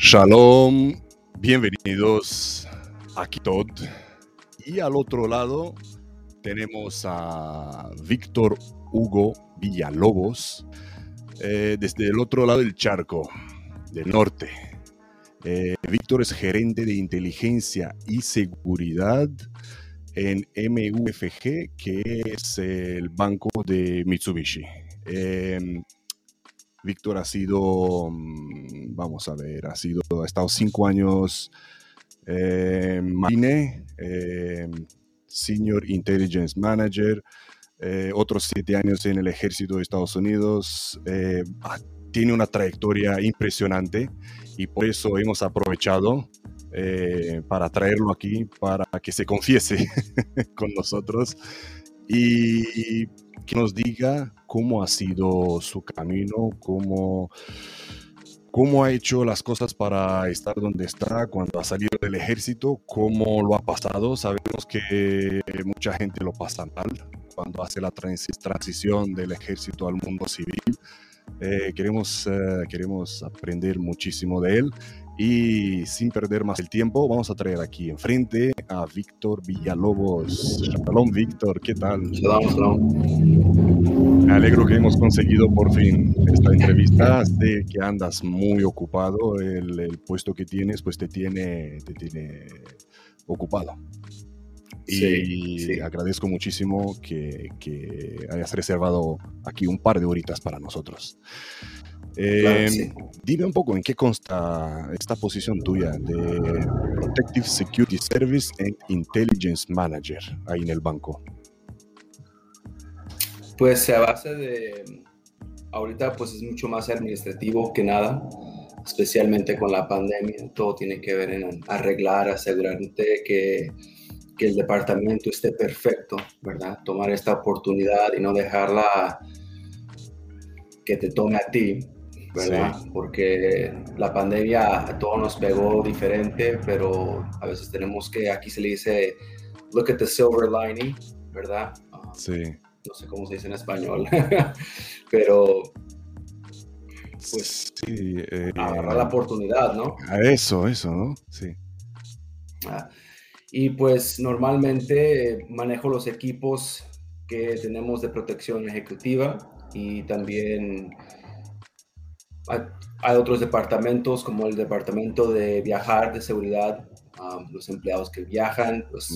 Shalom, bienvenidos a Kitod. Y al otro lado tenemos a Víctor Hugo Villalobos, eh, desde el otro lado del charco, del norte. Eh, Víctor es gerente de inteligencia y seguridad en MUFG, que es el banco de Mitsubishi. Em, Víctor ha sido, mm, vamos a ver, ha sido, ha estado cinco años en Marine, em, Senior Intelligence Manager, eh, otros siete años en el ejército de Estados Unidos. Eh, tiene una trayectoria impresionante y por eso hemos aprovechado eh, para traerlo aquí, para que se confiese con nosotros y que nos diga cómo ha sido su camino, cómo, cómo ha hecho las cosas para estar donde está cuando ha salido del ejército, cómo lo ha pasado. Sabemos que mucha gente lo pasa mal cuando hace la transición del ejército al mundo civil. Eh, queremos, eh, queremos aprender muchísimo de él y sin perder más el tiempo, vamos a traer aquí enfrente a Víctor Villalobos. Shalom, Víctor, ¿qué tal? Me alegro que hemos conseguido por fin esta entrevista. Sé que andas muy ocupado, el, el puesto que tienes pues te tiene, te tiene ocupado. Y agradezco muchísimo que, que, hayas reservado aquí un par de horitas para nosotros. Em, dime un poco en qué consta esta posición tuya de Protective Security Service and Intelligence Manager ahí en el banco. Pues a base de, ahorita pues es mucho más administrativo que nada, especialmente con la pandemia, todo tiene que ver en arreglar, asegurarte que que el departamento esté perfecto, ¿verdad? Tomar esta oportunidad y no dejarla que te tome a ti, ¿verdad? Porque la pandemia a todos nos pegó diferente, pero a veces tenemos que, aquí se le dice, look at the silver lining, ¿verdad? Ah, sí. No sé cómo se dice en español, pero pues sí, eh, agarrar la oportunidad, ¿no? A eso, eso, ¿no? Sí. Ah, y pues normalmente manejo los equipos que tenemos de protección ejecutiva y también hay otros departamentos como el departamento de viajar, de seguridad. los empleados que viajan, pues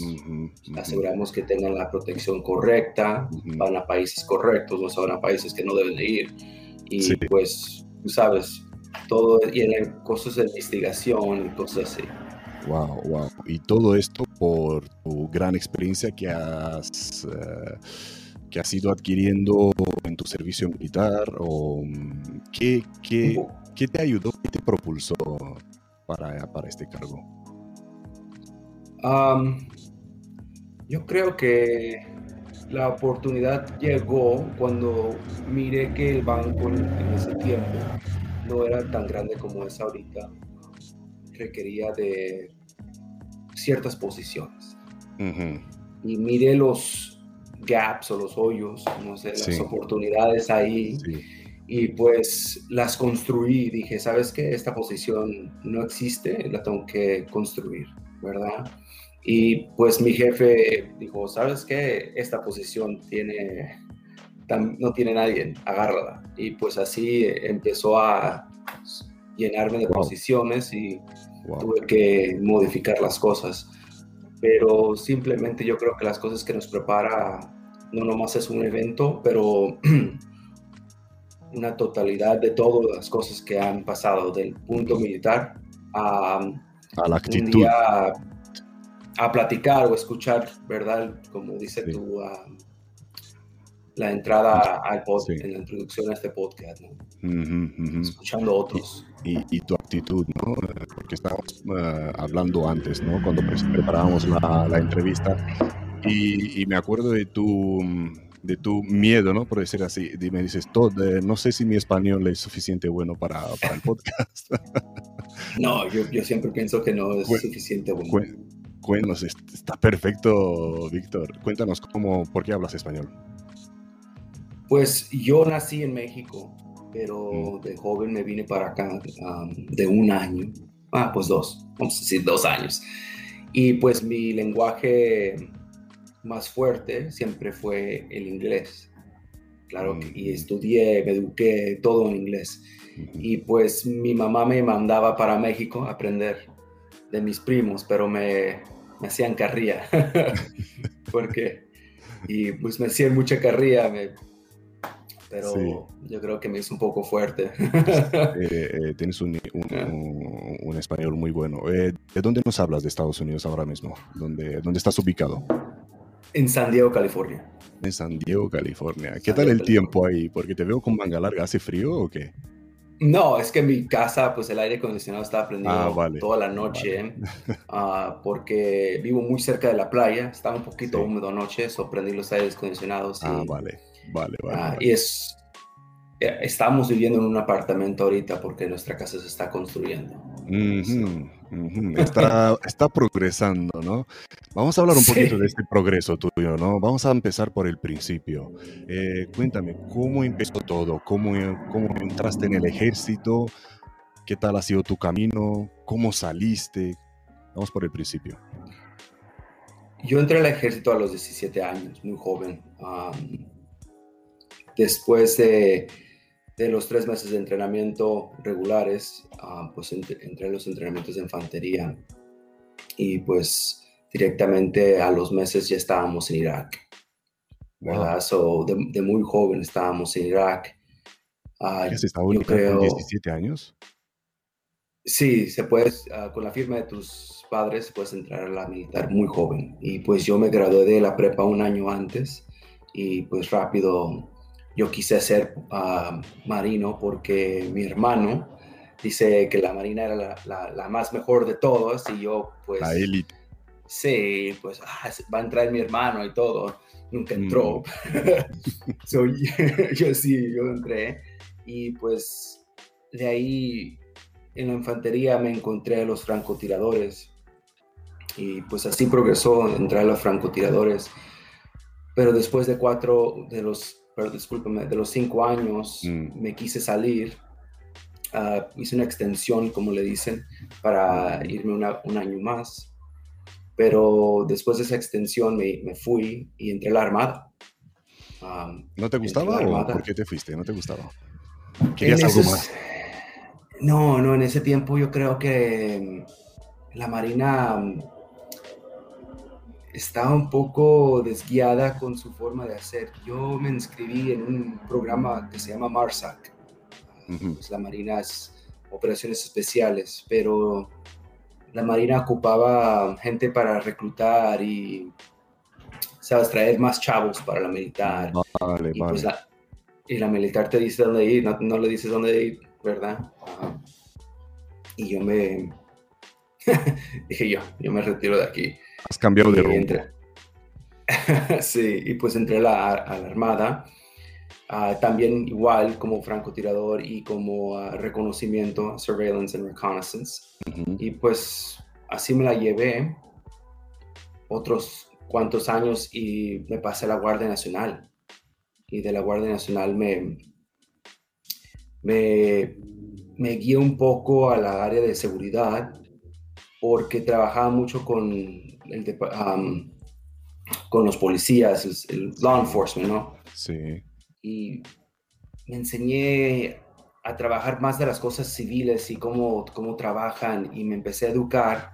aseguramos que tengan la protección correcta, van a países correctos, no se van a países que no deben de ir. Y pues, tú sabes, todo, y en el, cosas de investigación y cosas así. Wow, wow. Y todo esto por tu gran experiencia que has, eh, que has ido adquiriendo en tu servicio militar o mm, ¿qué, qué, qué te ayudó, qué te propulsó para, para este cargo? yo creo que la oportunidad llegó cuando miré que el banco en ese tiempo no era tan grande como es ahorita requería de ciertas posiciones. Y mire los gaps o los hoyos, no sé, las oportunidades ahí. Y pues las construí. Dije, ¿sabes qué? Esta posición no existe, la tengo que construir, ¿verdad? Y pues mi jefe dijo, ¿sabes qué? Esta posición tiene, no tiene nadie, agárrala. Y pues así empezó a llenarme de posiciones y tuve que modificar las cosas. Pero simplemente yo creo que las cosas que nos prepara no nomás es un evento, pero una totalidad de todas las cosas que han pasado del punto militar a, a la actitud. a, platicar o escuchar, ¿verdad? Como dice tú, la entrada al podcast, en la introducción a este podcast, ¿no? Escuchando otros. Y, tu actitud, ¿no? Porque estábamos uh, hablando antes, ¿no? Cuando preparábamos la, la entrevista. Y, y, me acuerdo de tu, de tu miedo, ¿no? Por decir así. Y me dices, todo, eh, no sé si mi español es suficiente bueno para, para el podcast. no, yo, yo, siempre pienso que no es suficiente bueno. Cuéntanos, está perfecto, Víctor. Cuéntanos cómo, por qué hablas español. Pues yo nací en México, pero mm. de joven me vine para acá de un año ah, pues dos, vamos a decir dos años. Y pues mi lenguaje más fuerte siempre fue el inglés. Claro, y mm. estudié, me eduqué todo en inglés. Y pues mi mamá me mandaba para México a aprender de mis primos, pero me, me hacían carrilla. Porque, y pues me hacían mucha carrilla, me, pero yo creo que me hizo un poco fuerte. Eh, eh, tienes un, un, español muy bueno. Eh, ¿De dónde nos hablas de Estados Unidos ahora mismo? ¿Dónde, dónde estás ubicado? En San Diego, California. En San Diego, California. ¿Qué tal el tiempo ahí? Porque te veo con manga larga. ¿Hace frío o qué? No, es que en mi casa, pues el aire acondicionado está prendido ah, toda la noche, ah, porque vivo muy cerca de la playa, está un poquito húmedo anoche, so prendí los aires acondicionados. ah, vale Vale, vale, ah, Y es, eh, estamos viviendo en un apartamento ahorita porque nuestra casa se está construyendo. Está, está, progresando, ¿no? Vamos a hablar un poquito de este progreso tuyo, ¿no? Vamos a empezar por el principio. Eh, cuéntame, ¿cómo empezó todo? ¿Cómo, ¿Cómo entraste en el ejército? ¿Qué tal ha sido tu camino? ¿Cómo saliste? Vamos por el principio. Yo entré al ejército a los 17 años, muy joven después de, los tres meses de entrenamiento regulares, ah, pues entré en los entrenamientos de infantería y pues directamente a los meses ya estábamos en Irak. ¿Verdad? So, de, muy joven estábamos en Irak. Uh, ¿Ya se está con 17 años? Sí, se puede, ah, con la firma de tus padres puedes entrar a la militar muy joven. Y pues yo me gradué de la prepa un año antes y pues rápido yo quise ser ah, marino porque mi hermano dice que la marina era la, más mejor de todas y yo pues... La élite. Sí, pues ah, va a entrar mi hermano y todo. Nunca entró. Mm. yo sí, yo entré. Y pues de ahí en la infantería me encontré a los francotiradores. Y pues así progresó entrar a los francotiradores. Pero después de cuatro de los pero discúlpeme, de los cinco años mm. me quise salir. Ah, hice una extensión, como le dicen, para irme un año más. Pero después de esa extensión me, me fui y entré a la Armada. ¿No te gustaba o por qué te fuiste? ¿No te gustaba? ¿Querías algo más? No, no, en ese tiempo yo creo que la Marina estaba un poco desguiada con su forma de hacer. Yo me inscribí en un programa que se llama MARSAC, pues la Marina es operaciones especiales, pero la Marina ocupaba gente para reclutar y, sabes, traer más chavos para la militar. Vale, y, vale. Pues la, y la militar te dice dónde ir, no, le dices dónde ir, ¿verdad? Y yo me... dije yo, yo me retiro de aquí. Has cambiado de rumbo. sí, y pues entré a la, Armada. Ah, también igual como francotirador y como ah, reconocimiento, surveillance and reconnaissance. Y pues así me la llevé otros cuantos años y me pasé a la Guardia Nacional. Y de la Guardia Nacional me, me, me guié un poco a la área de seguridad porque trabajaba mucho con con los policías, el, law enforcement, ¿no? Sí. Y me enseñé a trabajar más de las cosas civiles y cómo, cómo trabajan y me empecé a educar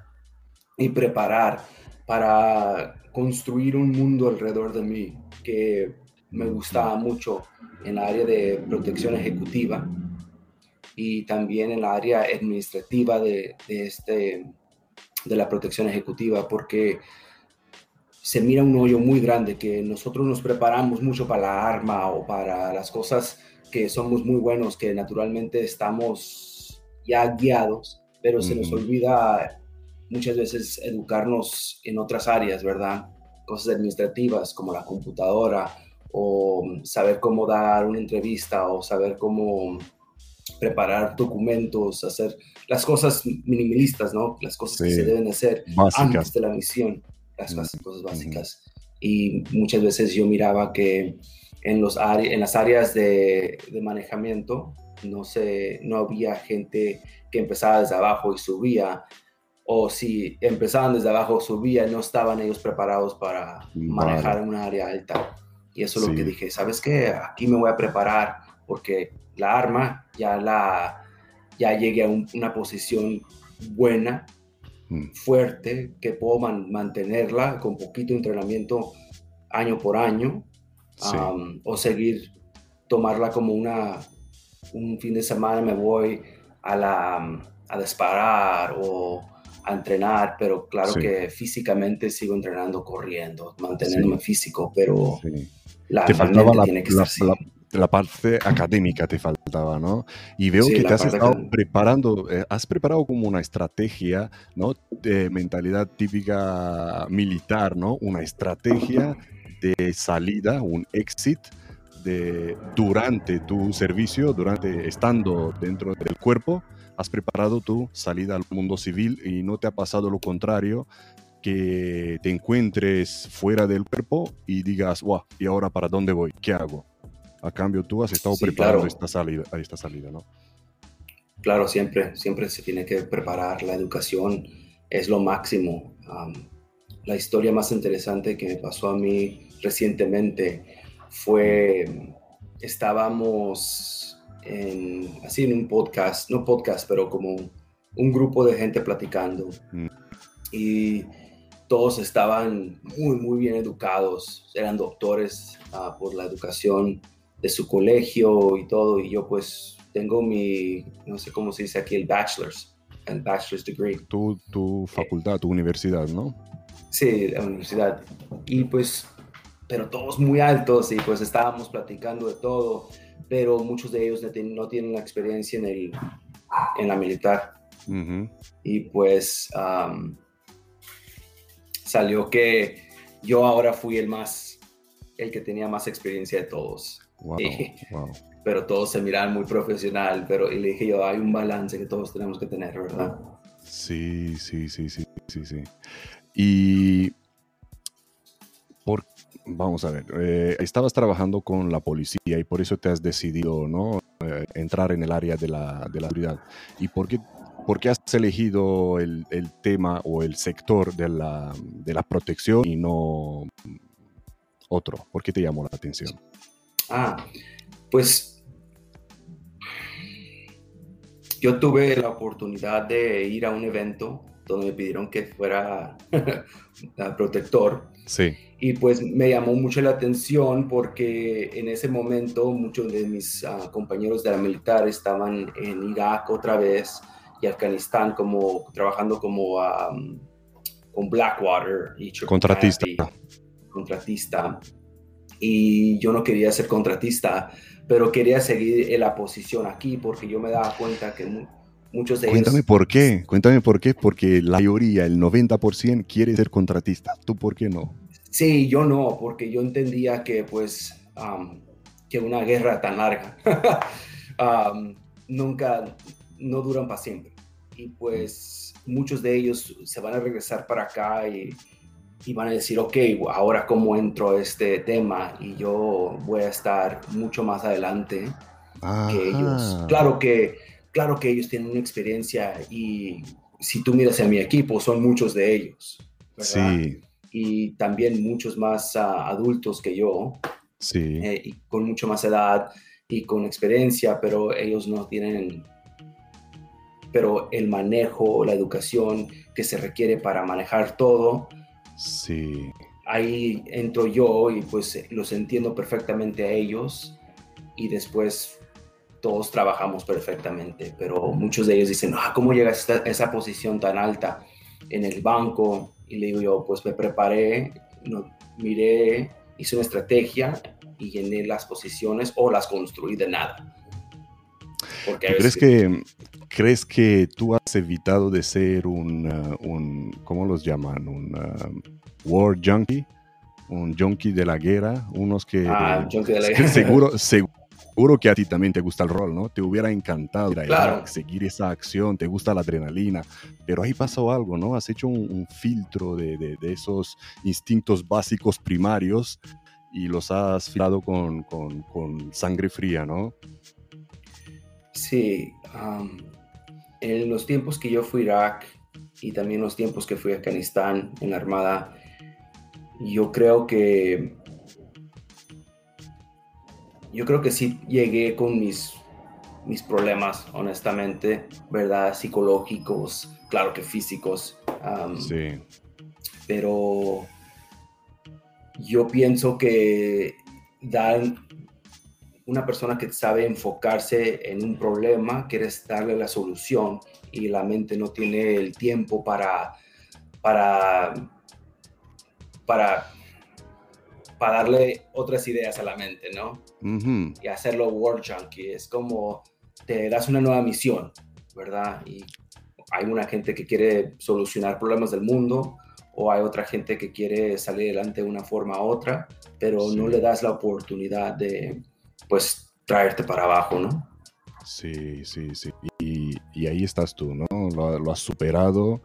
y preparar para construir un mundo alrededor de mí que me gustaba mucho en la área de protección ejecutiva y también en la área administrativa de, de este, de la protección ejecutiva porque se mira un hoyo muy grande que nosotros nos preparamos mucho para la arma o para las cosas que somos muy buenos, que naturalmente estamos ya guiados, pero se nos olvida muchas veces educarnos en otras áreas, ¿verdad? Cosas administrativas como la computadora o saber cómo dar una entrevista o saber cómo preparar documentos, hacer las cosas minimalistas, ¿no? Las cosas que se deben hacer antes de la misión, las cosas básicas. Y muchas veces yo miraba que en, los en las áreas de, de manejamiento no sé, no había gente que empezaba desde abajo y subía, o si empezaban desde abajo, subía, no estaban ellos preparados para manejar un área alta. Y eso es lo que dije, ¿sabes qué? Aquí me voy a preparar porque la arma ya la ya llegué a una posición buena, mm. fuerte, que puedo mantenerla con poquito entrenamiento año por año, o seguir tomarla como una un fin de semana me voy a la a disparar o a entrenar, pero claro que físicamente sigo entrenando, corriendo, manteniéndome físico, pero la, te faltaba la, tiene que la, parte académica te faltaba, ¿no? Y veo que te has estado preparando, eh, has preparado como una estrategia, ¿no? De mentalidad típica militar, ¿no? Una estrategia de salida, un exit de, durante tu servicio, durante estando dentro del cuerpo, has preparado tu salida al mundo civil y no te ha pasado lo contrario, que te encuentres fuera del cuerpo y digas, wow, ¿y ahora para dónde voy? ¿Qué hago? A cambio, tú has estado preparando esta, salida, esta salida, ¿no? Claro, siempre, siempre se tiene que preparar. La educación es lo máximo. la historia más interesante que me pasó a mí recientemente fue, estábamos así en un podcast, no podcast, pero como un grupo de gente platicando. Mm. Y todos estaban muy, muy bien educados, eran doctores ah, por la educación de su colegio y todo. Y yo pues tengo mi, no sé cómo se dice aquí, el bachelor's, el bachelor's degree. Tu, tu facultad, tu universidad, ¿no? Sí, la universidad. Y pues, pero todos muy altos y pues estábamos platicando de todo pero muchos de ellos no tienen la experiencia en, el, en la militar. Y pues salió que yo ahora fui el más, el que tenía más experiencia de todos. Pero todos se miraban muy profesional, pero y le dije yo, hay un balance que todos tenemos que tener, ¿verdad? Sí, sí, sí, sí, sí, sí. Y por, vamos a ver, eh, estabas trabajando con la policía y por eso te has decidido ¿no? Eh, entrar en el área de la, de la seguridad. ¿Y por qué, por qué has elegido el, el, tema o el sector de la, de la protección y no otro? ¿Por qué te llamó la atención? Ah, pues yo tuve la oportunidad de ir a un evento donde me pidieron que fuera protector. Sí. Y pues me llamó mucho la atención porque en ese momento muchos de mis ah, compañeros de la militar estaban en Irak otra vez y Afganistán como trabajando como con Blackwater y contratista. contratista. Y yo no quería ser contratista, pero quería seguir en la posición aquí porque yo me daba cuenta que muchos de Cuéntame por qué, cuéntame por qué, porque la mayoría, el 90% quiere ser contratista. ¿Tú por qué no? Sí, yo no, porque yo entendía que pues que una guerra tan larga nunca, no duran para siempre. Y pues muchos de ellos se van a regresar para acá y, van a decir, ok, ahora cómo entro a este tema y yo voy a estar mucho más adelante que ellos. Claro que, claro que ellos tienen una experiencia y si tú miras a mi equipo, son muchos de ellos. Sí y también muchos más ah, adultos que yo, sí. Eh, y con mucho más edad y con experiencia, pero ellos no tienen, pero el manejo, la educación que se requiere para manejar todo, sí. ahí entro yo y pues los entiendo perfectamente a ellos y después todos trabajamos perfectamente, pero muchos de ellos dicen, ah, ¿cómo llegas a esa posición tan alta en el banco? Y le digo yo, pues me preparé, miré, hice una estrategia y llené las posiciones o las construí de nada. Porque ¿Crees, que, ¿Crees que tú has evitado de ser un, uh, un ¿cómo los llaman? Un uh, war junkie, un junkie de la guerra, unos que... Ah, junkie de la guerra. Seguro, seguro que a ti también te gusta el rol, ¿no? Te hubiera encantado seguir esa acción, te gusta la adrenalina, pero ahí pasó algo, ¿no? Has hecho un, filtro de, esos instintos básicos primarios y los has filado con, sangre fría, ¿no? Sí, en los tiempos que yo fui a Irak y también los tiempos que fui a Afganistán en la Armada, yo creo que yo creo que sí llegué con mis, mis problemas, honestamente, ¿verdad? Psicológicos, claro que físicos. sí. Pero yo pienso que dar una persona que sabe enfocarse en un problema, quiere darle la solución y la mente no tiene el tiempo para, para, para, para darle otras ideas a la mente, ¿no? Y hacerlo word junkie. Es como te das una nueva misión, ¿verdad? Y hay una gente que quiere solucionar problemas del mundo o hay otra gente que quiere salir adelante de una forma u otra, pero no le das la oportunidad de, pues, traerte para abajo, ¿no? Sí, sí, sí. Y, ahí estás tú, ¿no? Lo, has superado,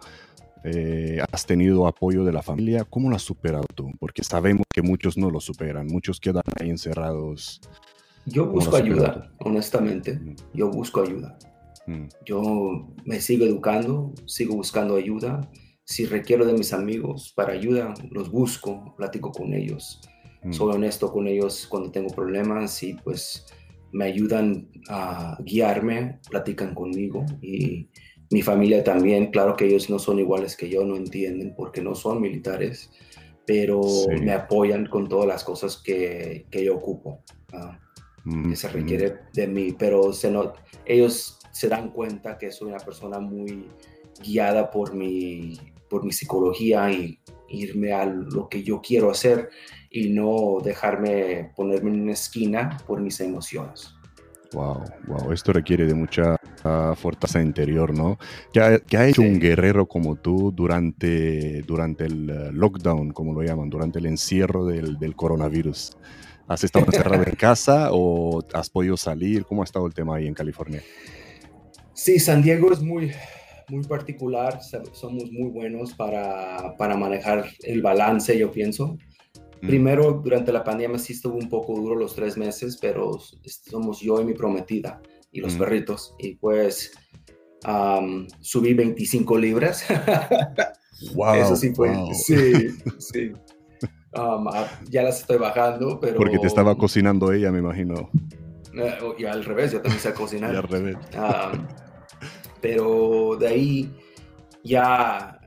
eh, has tenido apoyo de la familia. ¿Cómo lo has superado tú? Porque sabemos que muchos no lo superan, muchos quedan ahí encerrados. Yo busco ayuda, honestamente. Mm. Yo busco ayuda. Mm. Yo me sigo educando, sigo buscando ayuda. Si requiero de mis amigos para ayuda, los busco, platico con ellos. Mm. Soy honesto con ellos cuando tengo problemas y pues me ayudan a guiarme, platican conmigo y mi familia también, claro que ellos no son iguales que yo, no entienden porque no son militares, pero me apoyan con todas las cosas que, que yo ocupo, ah, que se requiere de mí, pero se no, ellos se dan cuenta que soy una persona muy guiada por mi, por mi psicología y irme a lo que yo quiero hacer y no dejarme ponerme en una esquina por mis emociones. Wow, wow, esto requiere de mucha uh, fortaleza interior, ¿no? ¿Qué ha, ha hecho un guerrero como tú durante, durante el uh, lockdown, como lo llaman, durante el encierro del, del coronavirus? ¿Has estado encerrado en casa o has podido salir? ¿Cómo ha estado el tema ahí en California? Sí, San Diego es muy, muy particular, somos muy buenos para, para manejar el balance, yo pienso. Primero, durante la pandemia sí estuvo un poco duro los tres meses, pero somos yo y mi prometida y los perritos. Y pues subí 25 libras. wow. Eso sí fue. Sí, sí. ya las estoy bajando, pero... Porque te estaba cocinando ella, me imagino. Eh, y al revés, yo también sé cocinar. y al revés. pero de ahí ya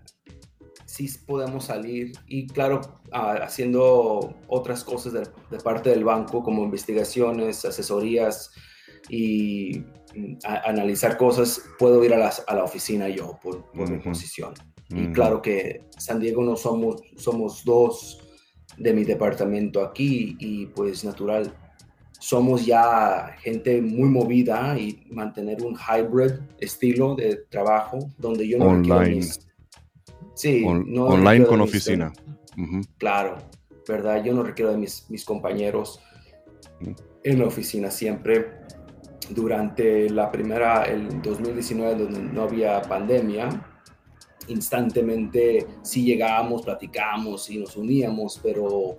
sí podemos salir y claro, ah, haciendo otras cosas de, parte del banco como investigaciones, asesorías y mm, analizar cosas, puedo ir a, la oficina yo por, mi posición. Y claro que San Diego no somos, somos dos de mi departamento aquí y pues natural, somos ya gente muy movida y mantener un hybrid estilo de trabajo donde yo no Online. Sí, online con oficina. Claro, ¿verdad? Yo no requiero de mis, mis compañeros en la oficina siempre. Durante la primera, el 2019, donde no había pandemia, instantemente sí llegábamos, platicábamos y nos uníamos, pero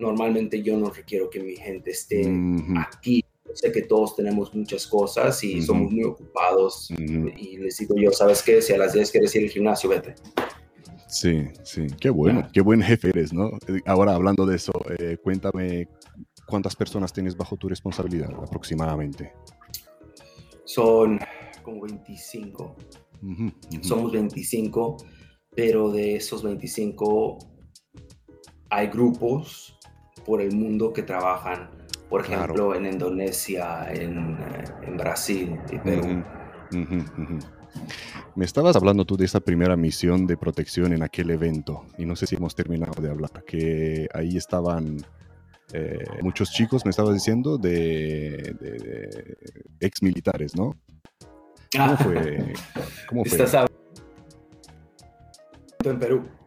normalmente yo no requiero que mi gente esté aquí. Sé que todos tenemos muchas cosas y somos muy ocupados. Y les digo yo, ¿sabes qué? Si a las 10 quieres ir al gimnasio, vete. Sí, sí, qué bueno, qué buen jefe eres, ¿no? Eh, ahora hablando de eso, eh, cuéntame cuántas personas tienes bajo tu responsabilidad aproximadamente. Son como 25. Somos 25, pero de esos 25 hay grupos por el mundo que trabajan, por ejemplo, en Indonesia, en, eh, en Brasil y Perú. Me estabas hablando tú de esa primera misión de protección en aquel evento y no sé si hemos terminado de hablar, que ahí estaban eh, muchos chicos, me estabas diciendo, de, ex militares, ¿no? ¿Cómo fue? ¿Cómo fue? Estás en Perú.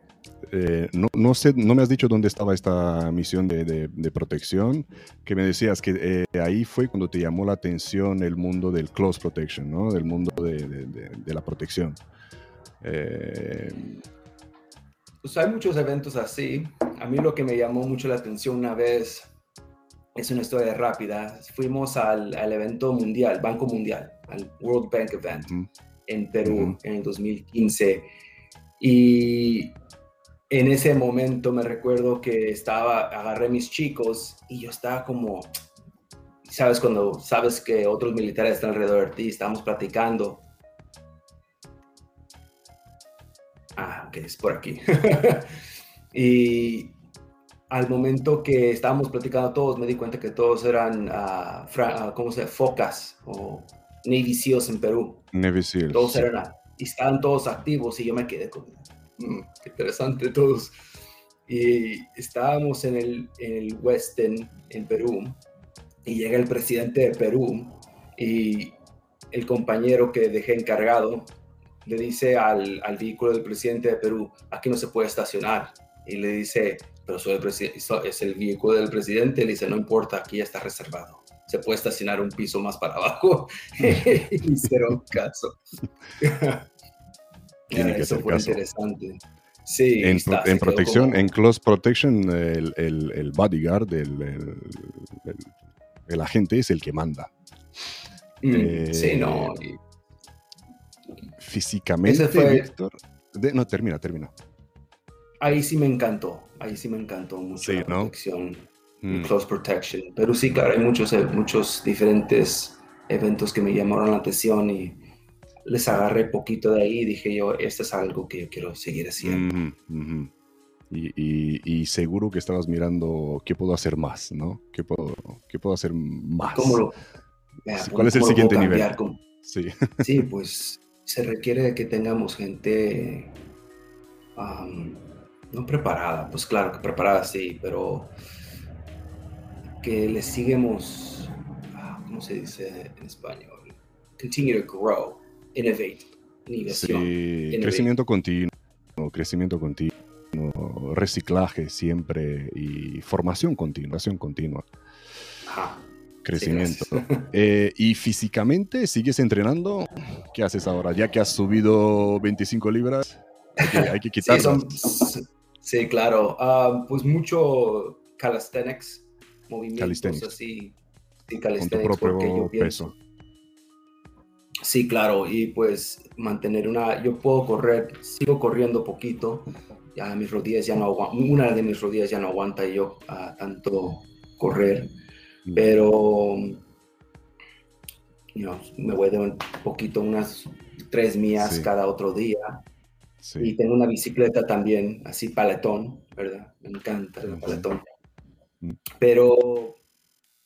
Eh, no, no, sé, no me has dicho dónde estaba esta misión de, protección, que me decías que eh, ahí fue cuando te llamó la atención el mundo del close protection, ¿no? Del mundo de, la protección. Eh, pues hay muchos eventos así. A mí lo que me llamó mucho la atención una vez, es una historia rápida. Fuimos al, al evento mundial, Banco Mundial, al World Bank Event en Perú en el 2015. Y en ese momento me recuerdo que estaba, agarré mis chicos y yo estaba como, sabes, cuando sabes que otros militares están alrededor de ti, estábamos platicando. Ah, que es por aquí. y al momento que estábamos platicando todos, me di cuenta que todos eran, uh, ¿cómo se Focas o Navy SEALs en Perú. Navy SEALs. Todos eran, y estaban todos activos y yo me quedé como, mm, interesante todos. Y estábamos en el, en el Western en Perú y llega el presidente de Perú y el compañero que dejé encargado le dice al, al vehículo del presidente de Perú, aquí no se puede estacionar. Y le dice, pero soy el es el vehículo del presidente, le dice, no importa, aquí ya está reservado. Se puede estacionar un piso más para abajo. hicieron caso. Tiene que Eso ser caso. interesante. Sí, En, está- protección, como- en close protection, el, el- el bodyguard, el, el- agente es el que manda. Mm, eh, sí, no. y- Físicamente, fue- Víctor. de- no, termina, termina. ahí sí me encantó. Ahí sí me encantó mucho Sí, la ¿no? protección. Mm, close protection. Pero sí, claro, hay muchos, eh, muchos diferentes eventos que me llamaron la atención y les agarré poquito de ahí y dije yo, esto es algo que yo quiero seguir haciendo. Y, y- y seguro que estabas mirando qué puedo hacer más, ¿no? ¿Qué puedo, qué puedo hacer más? ¿Cómo lo, cómo- ¿cuál es el siguiente nivel? Sí. Sí, pues se requiere de que tengamos gente am, no preparada, pues claro que preparada sí, pero que le sigamos, ah, ¿cómo se dice en español? Continue to grow, innovate, innovación. Sí, crecimiento continuo, crecimiento continuo, reciclaje siempre y formación continua, formación continua, Ajá. crecimiento. Sí. Eh, ¿Y físicamente sigues entrenando? ¿Qué haces ahora? Ya que has subido 25 libras, hay que, hay que Sí, quitarlas. son- sí, claro. Ah, pues mucho calisthenics, movimientos Calisthenics. así. Sí, con tu calisthenics, porque yo propio peso. Sí, claro, y pues mantener una, yo puedo correr, sigo corriendo poquito, ya mis rodillas ya no aguantan, una de mis rodillas ya no aguanta yo ah, tanto correr, Mm. pero you know, me voy de un poquito, unas tres millas Sí. cada otro día, y tengo una bicicleta también, así paletón, ¿verdad? Me encanta el paletón, Mm. pero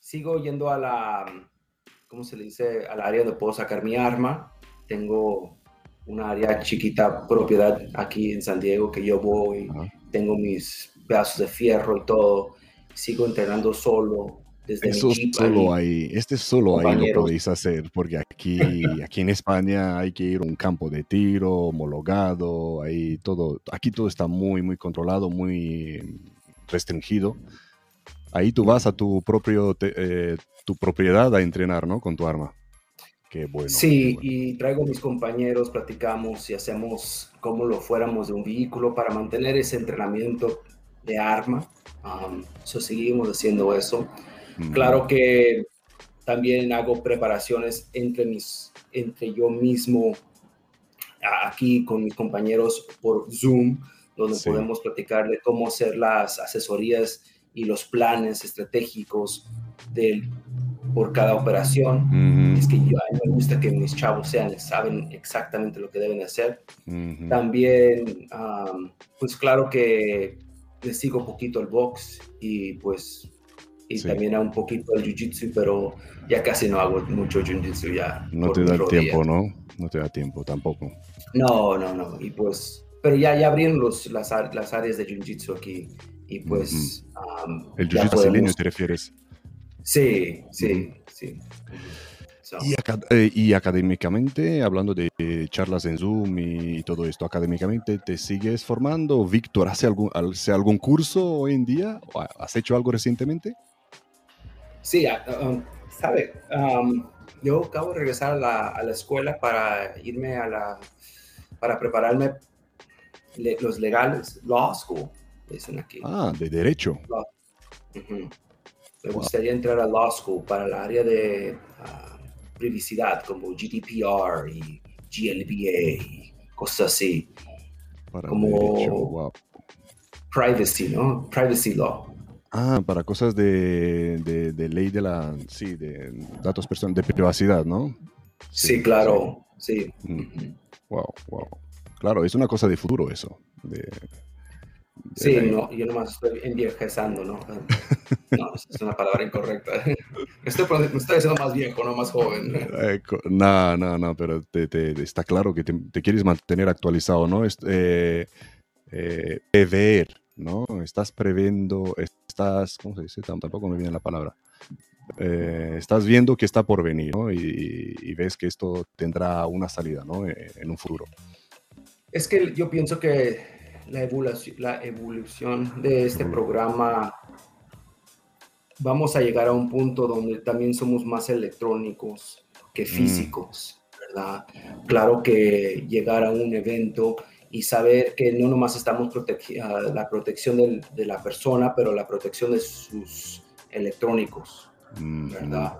sigo yendo a la, ¿cómo se le dice? Al área donde puedo sacar mi arma. Tengo una área chiquita, propiedad aquí en San Diego que yo voy. Ajá. Tengo mis pedazos de fierro y todo. Sigo entrenando solo desde Eso mi solo ahí. este solo ahí lo podéis hacer, porque aquí, aquí en España hay que ir a un campo de tiro homologado, ahí todo, aquí todo está muy, muy controlado, muy restringido. Ahí tú vas a tu propio, te- eh, tu propiedad a entrenar, ¿no? Con tu arma. Qué bueno. Sí, qué bueno. y traigo a mis compañeros, platicamos y hacemos como lo fuéramos de un vehículo para mantener ese entrenamiento de arma. Um, so seguimos haciendo eso. Mm, Claro que también hago preparaciones entre mis, entre yo mismo aquí con mis compañeros por Zoom, donde Sí. podemos platicar de cómo hacer las asesorías y los planes estratégicos del, por cada operación. ujú, Es que yo, a mí me gusta que mis chavos sean, saben exactamente lo que deben hacer. ujú. También, am, pues claro que les sigo un poquito el box y pues y Sí. también a un poquito el jiu-jitsu, pero ya casi no hago mucho jiu-jitsu ya. No te da el tiempo, ¿no? No te da tiempo tampoco. No, no, no. Y pues, pero ya, ya abrieron los, las, las áreas de jiu-jitsu aquí y pues... El jiu-jitsu brasileño te refieres. Sí, sí, sí. So, Y, aca- eh, y académicamente, hablando de charlas en Zoom y todo esto, académicamente, ¿te sigues formando? Víctor, ¿hace algún, hace algún curso hoy en día? ¿O ¿Has hecho algo recientemente? Sí, ah, um, sabe, um, yo acabo de regresar a la, a la escuela para irme a la, para prepararme le- los legales, law school, dicen aquí. Ah, de derecho. Me gustaría entrar a law school para el área de ah, privacidad como GDPR y GLBA y cosas así. como privacy, ¿no? Privacy law. Ah, para cosas de, de, ley de la, sí, de datos personales, de privacidad, ¿no? Sí, claro, sí. Wow, wow. Claro, es una cosa de futuro eso. Sí, no, yo nomás estoy enviejezando, ¿no? No, es una palabra incorrecta. Estoy, me estoy haciendo más viejo, no más joven. No, no, no, pero te, te, está claro que te, quieres mantener actualizado, ¿no? Eh, eh, prever, ¿no? Estás previendo, estás, ¿cómo se dice? Tampoco me viene la palabra. Eh, estás viendo que está por venir, ¿no? Y, ves que esto tendrá una salida, ¿no? En un futuro. Es que yo pienso que la evolución, la evolución de este programa vamos a llegar a un punto donde también somos más electrónicos que mm. físicos, ¿verdad? Claro que llegar a un evento y saber que no nomás estamos protegiendo ah, la protección de la persona, pero la protección de sus electrónicos, ¿verdad?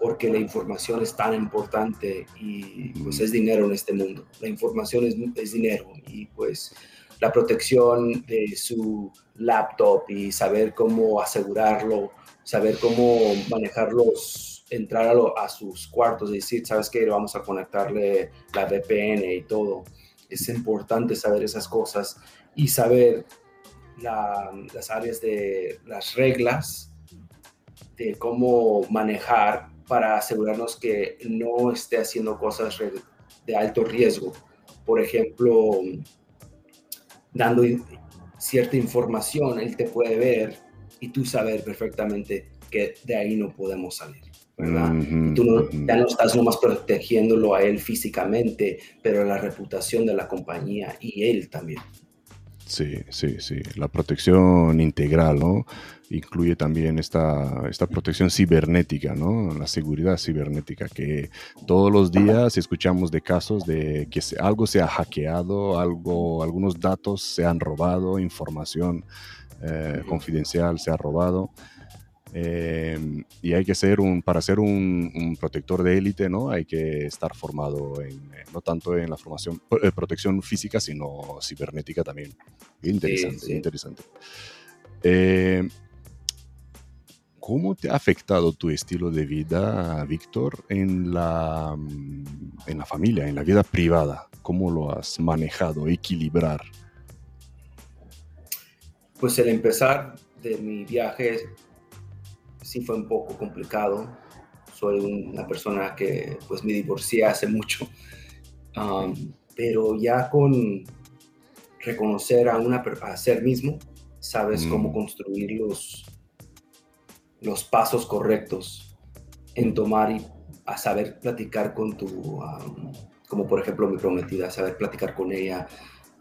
Porque la información es tan importante y pues es dinero en este mundo. La información es, es dinero y pues la protección de su laptop y saber cómo asegurarlo, saber cómo manejarlos, entrar a, a sus cuartos y decir, ¿sabes qué? Vamos a conectarle la VPN y todo es importante saber esas cosas y saber las áreas de las reglas de cómo manejar para asegurarnos que no esté haciendo cosas de alto riesgo. Por ejemplo, dando cierta información, él te puede ver y tú saber perfectamente que de ahí no podemos salir. ¿verdad? Tú no, ya no estás nomás protegiéndolo a él físicamente, pero la reputación de la compañía y él también. Sí, sí, sí. La protección integral, ¿no? Incluye también esta, esta protección cibernética, ¿no? La seguridad cibernética, que todos los días escuchamos de casos de que algo se ha hackeado, algo, algunos datos se han robado, información eh, confidencial se ha robado. Em, y hay que ser un, para ser un, protector de élite, ¿no? Hay que estar formado en, eh, no tanto en la formación, eh, protección física, sino cibernética también. Interesante, interesante. Em, ¿Cómo te ha afectado tu estilo de vida, Víctor, en la, en la familia, en la vida privada? ¿Cómo lo has manejado, equilibrar? Pues el empezar de mi viaje sí fue un poco complicado. Soy una persona que pues me divorcié hace mucho, um, pero ya con reconocer a, una, a ser mismo, sabes cómo mm. construir los, los pasos correctos en tomar y a saber platicar con tu, um, como por ejemplo mi prometida, saber platicar con ella,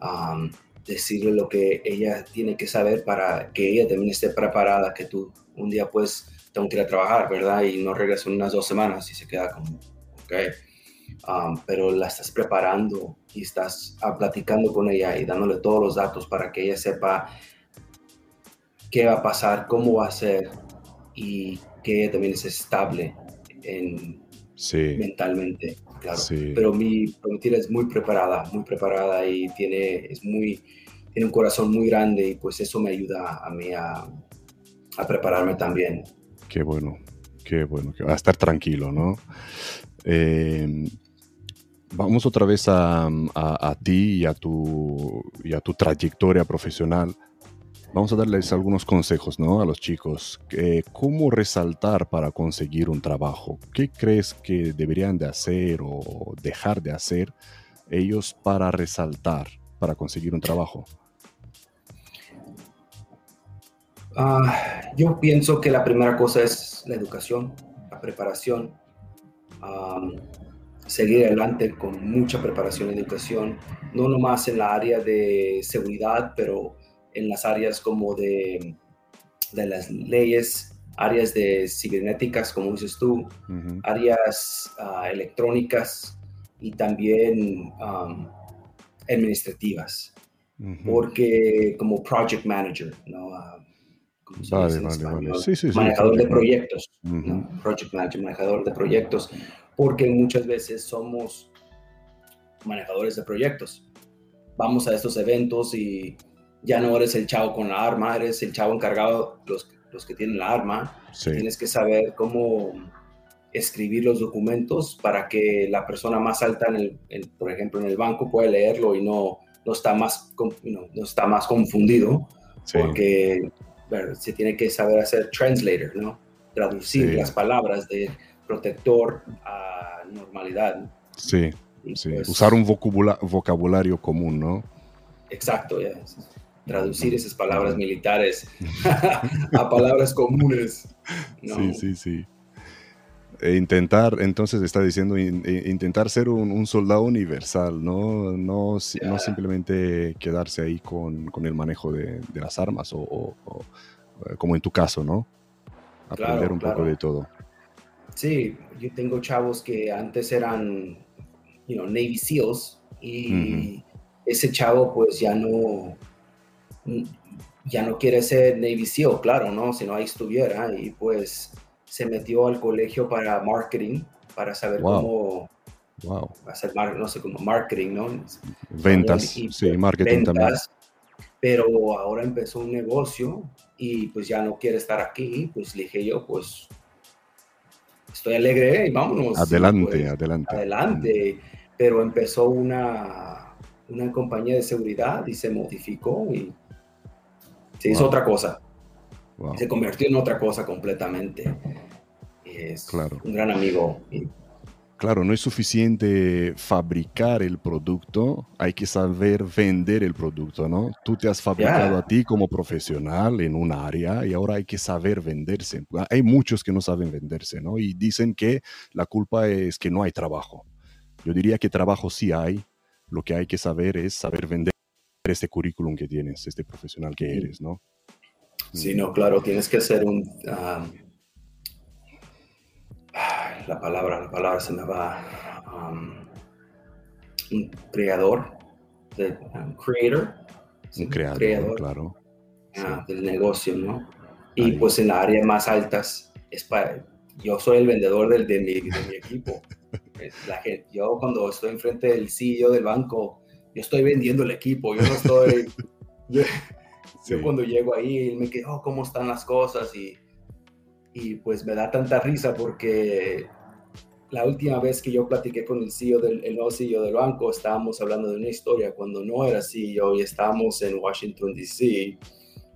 um, decirle lo que ella tiene que saber para que ella también esté preparada, que tú un día pues tengo que ir a trabajar, ¿verdad? Y no regreso en unas dos semanas y se queda como, ok. Um, pero la estás preparando y estás ah, platicando con ella y dándole todos los datos para que ella sepa qué va a pasar, cómo va a ser y que ella también es estable en, mentalmente, claro. Pero mi prometida es muy preparada, muy preparada y tiene, es muy, tiene un corazón muy grande y pues eso me ayuda a mí a, a prepararme también. Qué bueno, qué bueno, que va a estar tranquilo, ¿no? Em, vamos otra vez a, ti y a, tu, y a tu trayectoria profesional. Vamos a darles algunos consejos ¿no? a los chicos. ¿Cómo resaltar para conseguir un trabajo? ¿Qué crees que deberían de hacer o dejar de hacer ellos para resaltar, para conseguir un trabajo? Ah, yo pienso que la primera cosa es la educación, la preparación, seguir adelante con mucha preparación y educación, no nomás en la área de seguridad, pero en las áreas como de, de las leyes, áreas de cibernéticas, como dices tú, áreas ah, electrónicas y también administrativas. Porque como project manager, ¿no? Vale, vale, vale. Sí, sí, manejador de proyectos, project manager, manejador de proyectos, porque muchas veces somos manejadores de proyectos. Vamos a estos eventos y ya no eres el chavo con la arma, eres el chavo encargado, los, los que tienen la arma. Tienes que saber cómo escribir los documentos para que la persona más alta, en el, por ejemplo, en el banco pueda leerlo y no, no, está, más, no, está más confundido, porque se tiene que saber hacer translator, ¿no? Traducir las palabras de protector a normalidad. Sí, sí. Pues usar un vocabulario común, ¿no? Exacto, ya traducir esas palabras militares a palabras comunes. Sí, sí, sí. E intentar, entonces está diciendo, e intentar ser un, soldado universal, ¿no? No, no simplemente quedarse ahí con, con el manejo de, de las armas o, eh, como en tu caso, ¿no? Aprender un poco de todo. Sí, yo tengo chavos que antes eran, you know, Navy SEALs y ese chavo pues ya no, ya no quiere ser Navy SEAL, claro, ¿no? Si no ahí estuviera y pues se metió al colegio para marketing, para saber cómo hacer, no sé, como marketing, ¿no? Ventas, sí, marketing también. Pero ahora empezó un negocio y pues ya no quiere estar aquí, pues le dije yo, pues estoy alegre y vámonos. Adelante, pues, adelante. Adelante. Pero empezó una, una compañía de seguridad y se modificó y se hizo otra cosa. Se convirtió en otra cosa completamente. Es claro. un gran amigo. Claro, no es suficiente fabricar el producto, hay que saber vender el producto, ¿no? Tú te has fabricado a ti como profesional en un área y ahora hay que saber venderse. Hay muchos que no saben venderse, ¿no? Y dicen que la culpa es que no hay trabajo. Yo diría que trabajo sí hay, lo que hay que saber es saber vender este currículum que tienes, este profesional que eres, ¿no? Sí, no, claro, tienes que ser un... la palabra, la palabra se me va... un creador, de, un creator. Un creador, claro. Ah, del negocio, ¿no? Y pues en las áreas más altas, es para, yo soy el vendedor del, de, mi, de mi equipo. La gente, yo cuando estoy enfrente del CEO del banco, yo estoy vendiendo el equipo, yo no estoy... Yo cuando llego ahí, me quedo, oh, ¿cómo están las cosas? Y, y pues me da tanta risa porque la última vez que yo platiqué con el CEO del el nuevo CEO del banco, estábamos hablando de una historia cuando no era CEO y estábamos en Washington, D.C.,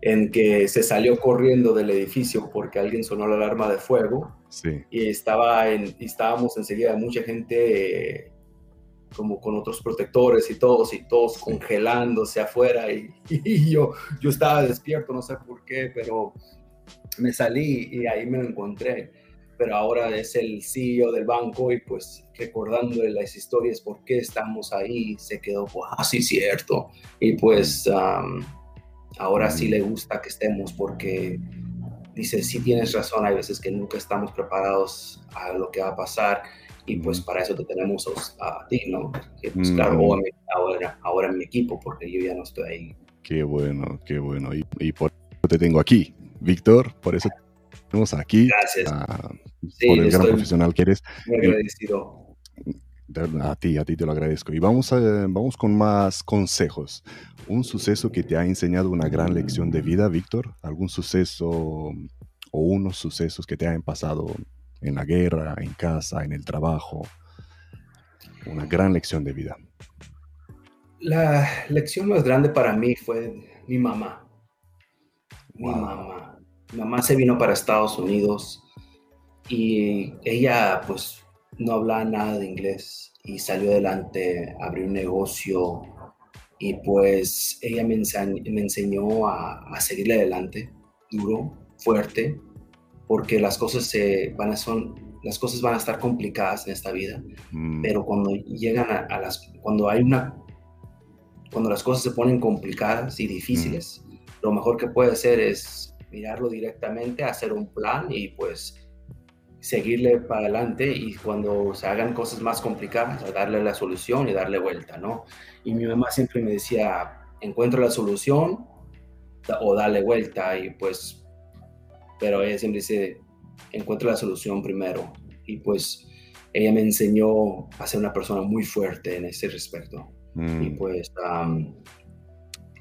en que se salió corriendo del edificio porque alguien sonó la alarma de fuego. Sí. Y, estaba en, y estábamos enseguida mucha gente como con otros protectores y todos, y todos congelándose afuera, y, yo, yo estaba despierto, no sé por qué, pero me salí y ahí me lo encontré. Pero ahora es el CEO del banco y pues recordándole las historias, por qué estamos ahí, se quedó, ah, sí, cierto. Y pues ahora sí le gusta que estemos porque dice, sí tienes razón, hay veces que nunca estamos preparados a lo que va a pasar y pues para eso te tenemos a, ti, ¿no? Que pues claro, ahora, ahora mi equipo, porque yo ya no estoy ahí. Qué bueno, qué bueno. Y, por eso te tengo aquí, Víctor, por eso tenemos aquí. Gracias. por el gran profesional que eres. Muy agradecido. A ti, a ti te lo agradezco. Y vamos, a, vamos con más consejos. Un suceso que te ha enseñado una gran lección de vida, Víctor. ¿Algún suceso o unos sucesos que te hayan pasado en la guerra, en casa, en el trabajo. Una gran lección de vida. La lección más grande para mí fue mi mamá. Mi mamá. Mi mamá se vino para Estados Unidos y ella pues no hablaba nada de inglés y salió adelante, abrió un negocio y pues ella me, enseñó, a, a seguirle adelante, duro, fuerte, porque las cosas, se van, a son, las cosas van a estar complicadas en esta vida, mm. pero cuando llegan a, las, cuando hay una, cuando las cosas se ponen complicadas y difíciles, mm. lo mejor que puede hacer es mirarlo directamente, hacer un plan y pues seguirle para adelante y cuando se hagan cosas más complicadas, darle la solución y darle vuelta, ¿no? Y mi mamá siempre me decía, encuentra la solución o dale vuelta y pues pero ella siempre dice, encuentra la solución primero. Y pues ella me enseñó a ser una persona muy fuerte en ese respecto. Y mm. pues...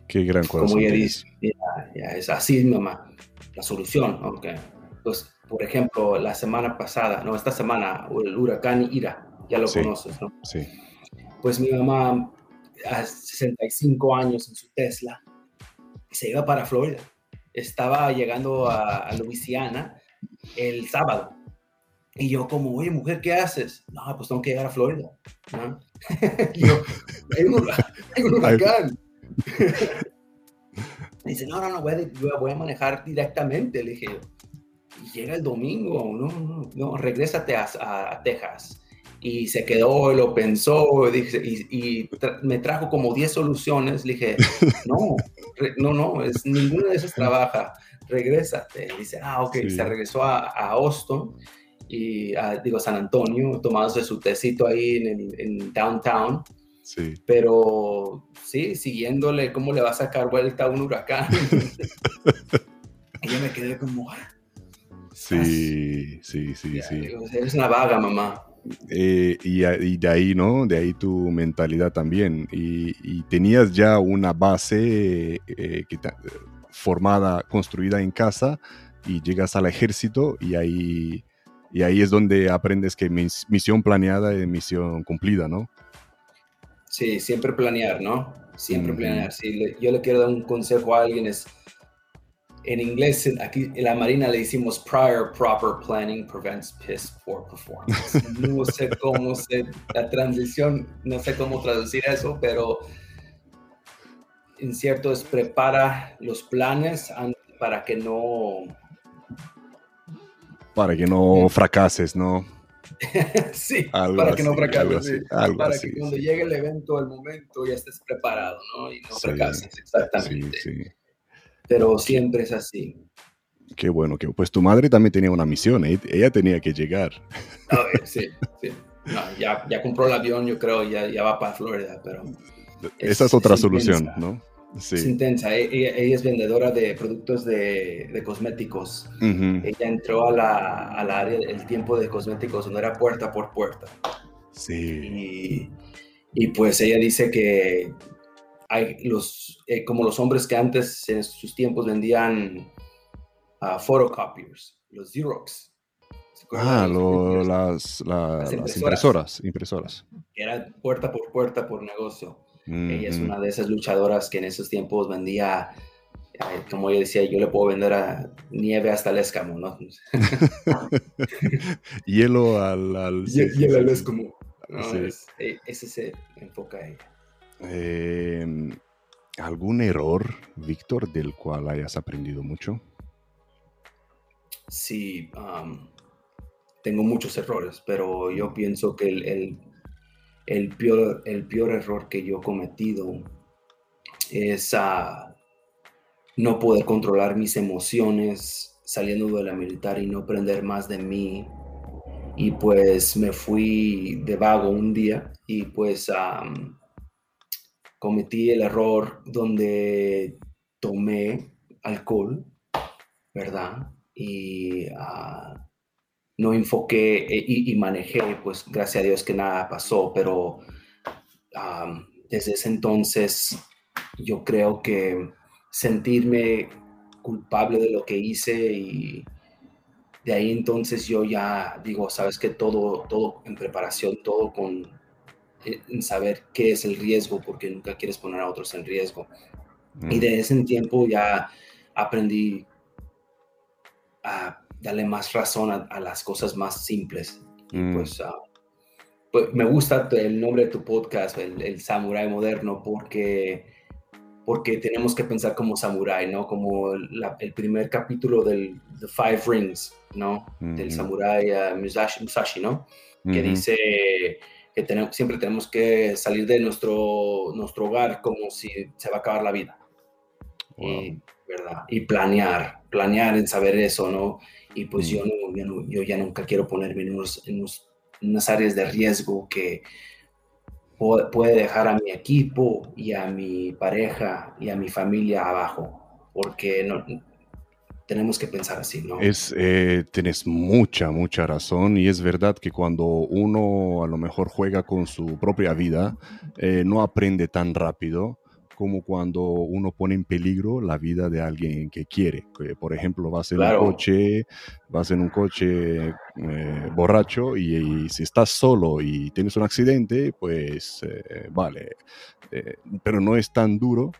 Qué gran cosa. Como ella dice, ya, es así, mamá, la solución. Okay. Pues, por ejemplo, la semana pasada, no, esta semana, el huracán Ira, ya lo conoces, ¿no? Sí. Pues mi mamá, a 65 años en su Tesla, se iba para Florida. Estaba llegando a, a Luisiana el sábado. Y yo como, oye, mujer, ¿qué haces? No, pues tengo que llegar a Florida. y yo, hay un, huracán. dice, no, no, no, voy a, voy a, manejar directamente. Le dije, y llega el domingo, no, no, no, regrésate a, a Texas. Y se quedó y lo pensó y, y me trajo como 10 soluciones. Le dije, no, no, no, es, ninguna de esas trabaja regrésate. dice, ah, ok, se regresó a, a, Austin y a, digo, San Antonio, tomándose su tecito ahí en, en, downtown. Sí. Pero sí, siguiéndole cómo le va a sacar vuelta a un huracán. y yo me quedé como... Ah, sí, sí, sí, sí. eres una vaga, mamá. Eh, y, y, de ahí, ¿no? De ahí tu mentalidad también. Y, y tenías ya una base eh, que formada, construida en casa y llegas al ejército y ahí, y ahí es donde aprendes que misión planeada es misión cumplida, ¿no? Sí, siempre planear, ¿no? Siempre planear. Si yo le quiero dar un consejo a alguien es, en inglés, aquí en la Marina le decimos prior proper planning prevents piss poor performance. No sé cómo se, la transición, no sé cómo traducir eso, pero en cierto es prepara los planes para que no... Para que no fracases, ¿no? sí, para que no fracases. para que cuando llegue el evento, el momento, ya estés preparado, ¿no? Y no fracases, exactamente. Sí, sí. Pero siempre es así. Qué bueno, que pues tu madre también tenía una misión, ¿eh? ella tenía que llegar. sí, sí. ya, ya compró el avión, yo creo, ya, ya va para Florida, pero... Esa es, otra solución, ¿no? Es intensa. E-, ella, es vendedora de productos de, cosméticos. Ella entró a la, área del tiempo de cosméticos, no era puerta por puerta. Sí. Y, pues ella dice que hay los, eh, como los hombres que antes en sus tiempos vendían uh, photocopiers, los Xerox. Ah, las, las, impresoras. impresoras. Era puerta por puerta por negocio. Ella es una de esas luchadoras que en esos tiempos vendía, eh, como yo decía, yo le puedo vender a nieve hasta el escamo, ¿no? Hielo al... Hielo al escamo. E, ese se enfoca ahí. Em, ¿Algún error, Víctor, del cual hayas aprendido mucho? Sí, tengo muchos errores, pero yo pienso que el el peor, el peor error que yo he cometido es a no poder controlar mis emociones saliendo de la militar y no aprender más de mí. Y pues me fui de vago un día y pues cometí el error donde tomé alcohol, ¿verdad? Y uh, no enfoqué eh, y, manejé, pues gracias a Dios que nada pasó, pero desde ese entonces yo creo que sentirme culpable de lo que hice y de ahí entonces yo ya digo, sabes que todo, todo en preparación, todo con en saber qué es el riesgo, porque nunca quieres poner a otros en riesgo. Y mm. de ese tiempo ya aprendí a darle más razón a, las cosas más simples. Mm. Pues, ah, pues, me gusta el nombre de tu podcast, el, el Samurai Moderno, porque, porque tenemos que pensar como samurai, ¿no? Como el primer capítulo del The Five Rings, ¿no? Del samurai uh, Musashi, ¿no? Que dice que tenemos, siempre tenemos que salir de nuestro, nuestro hogar como si se va a acabar la vida. Y, ¿verdad? y planear, planear en saber eso, ¿no? y pues yo, no, yo, ya nunca quiero ponerme en, unas áreas de riesgo que puede dejar a mi equipo y a mi pareja y a mi familia abajo, porque no, tenemos que pensar así, ¿no? Es, eh, tienes mucha, mucha razón y es verdad que cuando uno a lo mejor juega con su propia vida, eh, no aprende tan rápido como cuando uno pone en peligro la vida de alguien que quiere. por ejemplo, vas en un coche, vas en un coche eh, borracho y, si estás solo y tienes un accidente, pues vale, pero no es tan duro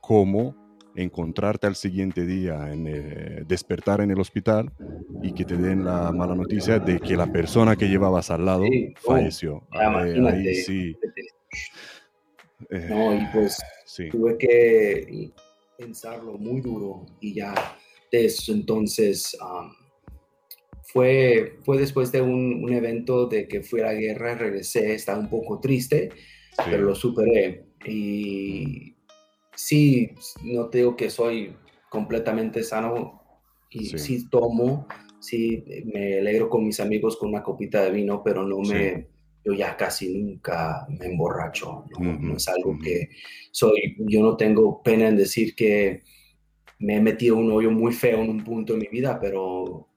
como encontrarte al siguiente día, en, eh, despertar en el hospital y que te den la mala noticia de que la persona que llevabas al lado falleció. ahí sí. Eh, no, y pues tuve que pensarlo muy duro y ya de eso entonces fue, fue después de un, un, evento de que fui a la guerra, regresé, estaba un poco triste, pero lo superé y sí, no te digo que soy completamente sano y sí, tomo, sí me alegro con mis amigos con una copita de vino, pero no me, yo ya casi nunca me emborracho, no, es algo que soy, yo no tengo pena en decir que me he metido un hoyo muy feo en un punto de mi vida, pero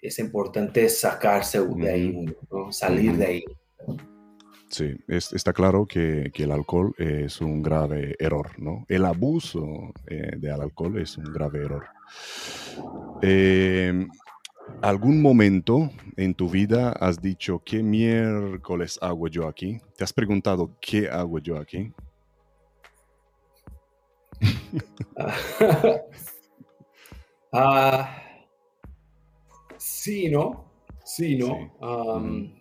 es importante sacarse de ahí, salir de ahí. Sí, está claro que, el alcohol es un grave error, ¿no? El abuso eh, del alcohol es un grave error. Em, ¿Algún momento en tu vida has dicho, ¿qué miércoles hago yo aquí? ¿Te has preguntado, ¿qué hago yo aquí? Ah, sí, ¿no? Sí, ¿no?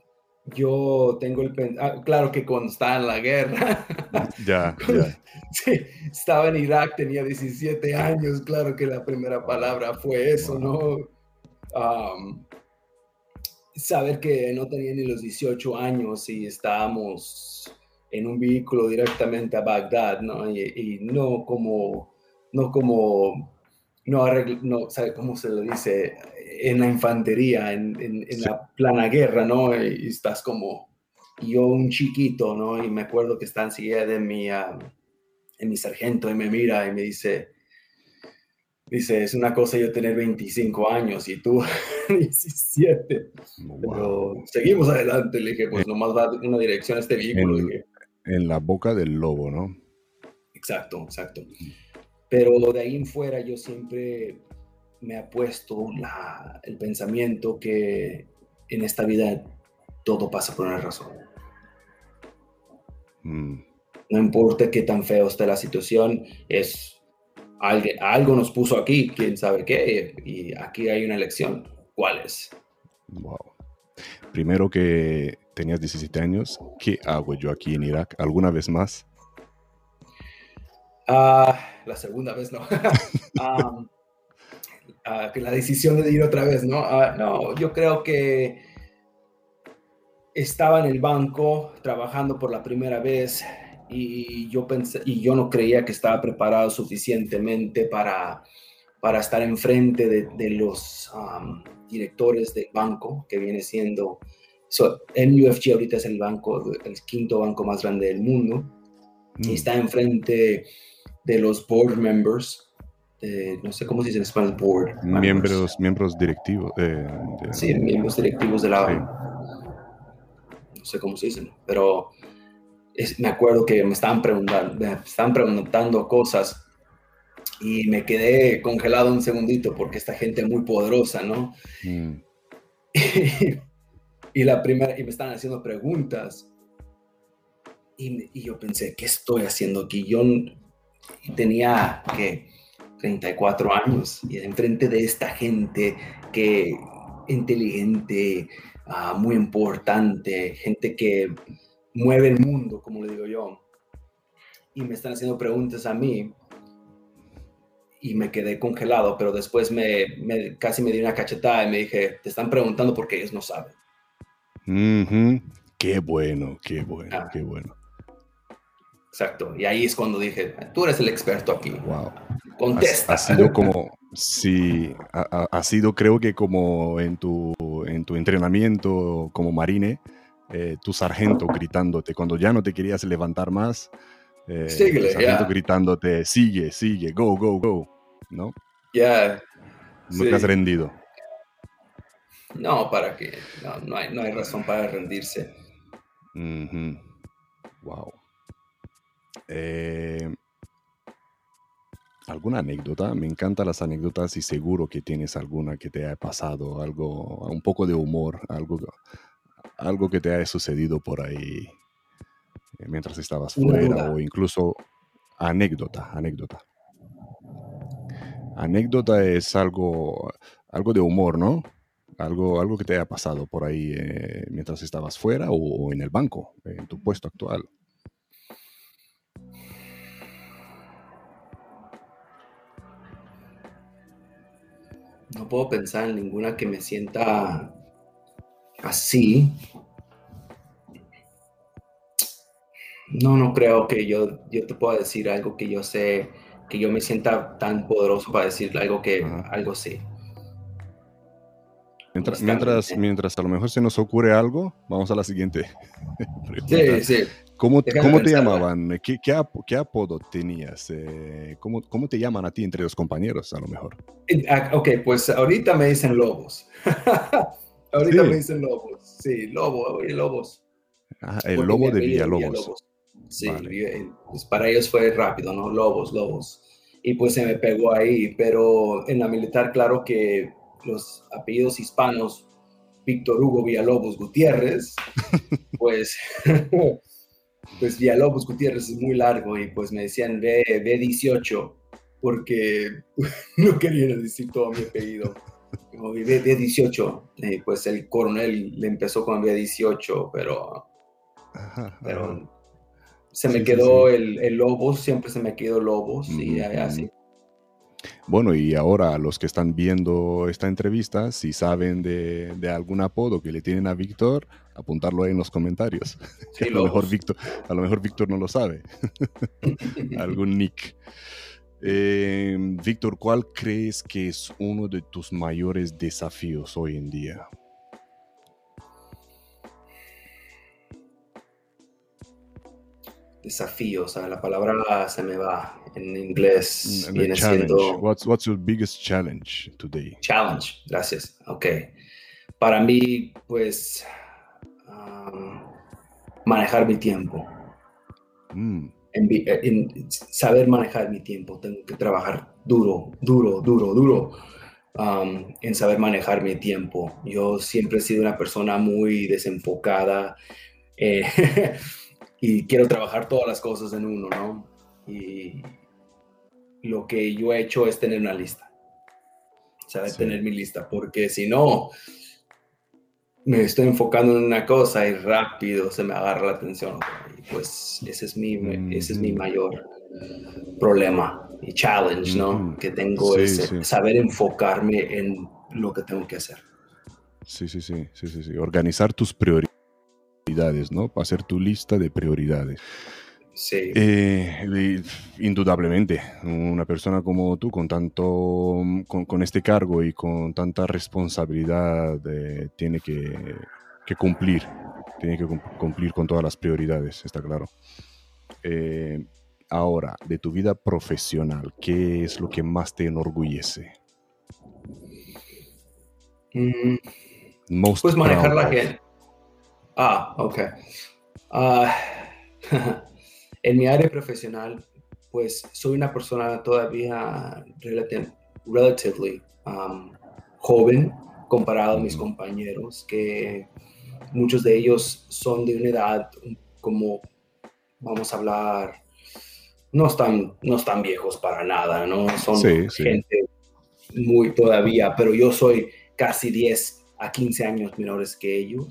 Yo tengo el ah, claro que cuando estaba en la guerra, ya, ya. Sí, estaba en Irak, tenía 17 años, claro que la primera palabra fue eso, ¿no? saber que no tenía ni los 18 años y estábamos en un vehículo directamente a Bagdad, ¿no? Y, no como, no como, no, no, ¿sabe cómo se lo dice? En la infantería, en, la plana guerra, ¿no? Y, estás como yo un chiquito, ¿no? Y me acuerdo que está enseguida de mi, uh, en mi sargento y me mira y me dice, dice, es una cosa yo tener 25 años y tú 17. Pero seguimos adelante, le dije, pues nomás va en una dirección a este vehículo. En, en la boca del lobo, ¿no? Exacto, exacto. Pero de ahí en fuera yo siempre me ha puesto el pensamiento que en esta vida todo pasa por una razón. Mm. No importa qué tan feo esté la situación, es alguien, algo nos puso aquí, quién sabe qué, y aquí hay una elección. ¿Cuál es? Wow. Primero que tenías 17 años, ¿qué hago yo aquí en Irak? ¿Alguna vez más? Ah, la segunda vez no. Um, que la decisión de ir otra vez, ¿no? no, yo creo que estaba en el banco trabajando por la primera vez y yo pensé, y yo no creía que estaba preparado suficientemente para, para estar enfrente de, de los directores del banco, que viene siendo, so, MUFG ahorita es el banco, el quinto banco más grande del mundo, y mm. está enfrente de los board members, no sé cómo se dice en español, board. Miembros, miembros directivos. Eh, sí, miembros directivos de la... No sé cómo se dicen, pero me acuerdo que me estaban, preguntando, me estaban preguntando cosas y me quedé congelado un segundito porque esta gente es muy poderosa, ¿no? Mm. y, la primera, y me estaban haciendo preguntas y, y, yo pensé, ¿qué estoy haciendo aquí? Yo tenía que 34 años y enfrente de esta gente que inteligente, ah, muy importante, gente que mueve el mundo, como le digo yo, y me están haciendo preguntas a mí y me quedé congelado, pero después me, casi me di una cachetada y me dije, te están preguntando porque ellos no saben. Qué bueno, qué bueno, ah. qué bueno. Exacto. Y ahí es cuando dije, tú eres el experto aquí. Wow. Contesta. Ha, sido como, sí, ha, sido creo que como en tu, en tu entrenamiento como marine, eh, tu sargento gritándote, cuando ya no te querías levantar más, eh, sargento gritándote, sigue, sigue, go, go, go. ¿no? Ya. Nunca has rendido. No, ¿para qué? No, hay, no hay razón para rendirse. Wow. Eh, ¿Alguna anécdota? Me encantan las anécdotas y seguro que tienes alguna que te haya pasado, algo, un poco de humor, algo, algo que te haya sucedido por ahí eh, mientras estabas fuera o incluso anécdota, anécdota. Anécdota es algo, algo de humor, ¿no? Algo, algo que te haya pasado por ahí eh, mientras estabas fuera o en el banco, en tu puesto actual. No puedo pensar en ninguna que me sienta así. No, no creo que yo, yo te pueda decir algo que yo sé, que yo me sienta tan poderoso para decir algo que, algo sí. Mientras, mientras, mientras a lo mejor se nos ocurre algo, vamos a la siguiente. sí, sí. ¿Cómo, ¿cómo te llamaban? ¿Qué, qué, apodo tenías? Eh, ¿cómo, ¿cómo, te llaman a ti entre los compañeros, a lo mejor? Ah, ok, pues ahorita me dicen lobos. ahorita me dicen lobos. Sí, lobo, oye, lobos. Ah, el lobo de Villalobos. Sí, pues para ellos fue rápido, ¿no? Lobos, lobos. Y pues se me pegó ahí, pero en la militar, claro que los apellidos hispanos, Víctor Hugo Villalobos Gutiérrez, pues pues Villalobos Gutiérrez es muy largo y pues me decían B, 18 porque no querían decir todo mi apellido. Como B18, eh, pues el coronel le empezó con B18, pero, pero se me quedó El, el, Lobos, siempre se me quedó Lobos y así. Bueno, y ahora los que están viendo esta entrevista, si saben de, algún apodo que le tienen a Víctor, apuntarlo ahí en los comentarios. a, lo mejor Víctor, a lo mejor Víctor no lo sabe. algún nick. Eh, Víctor, ¿cuál crees que es uno de tus mayores desafíos hoy en día? desafío, o sea, la palabra se me va en inglés. Viene siendo... What's, what's your biggest challenge today? Challenge, gracias. Ok. Para mí, pues, manejar mi tiempo. Mm. En, saber manejar mi tiempo. Tengo que trabajar duro, duro, duro, duro en saber manejar mi tiempo. Yo siempre he sido una persona muy desenfocada. Eh, y quiero trabajar todas las cosas en uno, ¿no? Y lo que yo he hecho es tener una lista. O sea, tener mi lista, porque si no, me estoy enfocando en una cosa y rápido se me agarra la atención. Y pues ese es mi, ese es mi mayor problema y challenge, ¿no? Que tengo es saber enfocarme en lo que tengo que hacer. Sí, sí, sí, sí, sí, sí. Organizar tus prioridades ¿no? Para hacer tu lista de prioridades. Sí. Eh, indudablemente, una persona como tú, con tanto, con, este cargo y con tanta responsabilidad, eh, tiene que, cumplir, tiene que cumplir con todas las prioridades, está claro. Eh, ahora, de tu vida profesional, ¿qué es lo que más te enorgullece? Mm. pues manejar la gente Ah, ok. Ah, en mi área profesional, pues soy una persona todavía relatively um, joven comparado a mis compañeros, que muchos de ellos son de una edad como, vamos a hablar, no están, no están viejos para nada, ¿no? Son gente muy todavía, pero yo soy casi 10 a 15 años menores que ellos.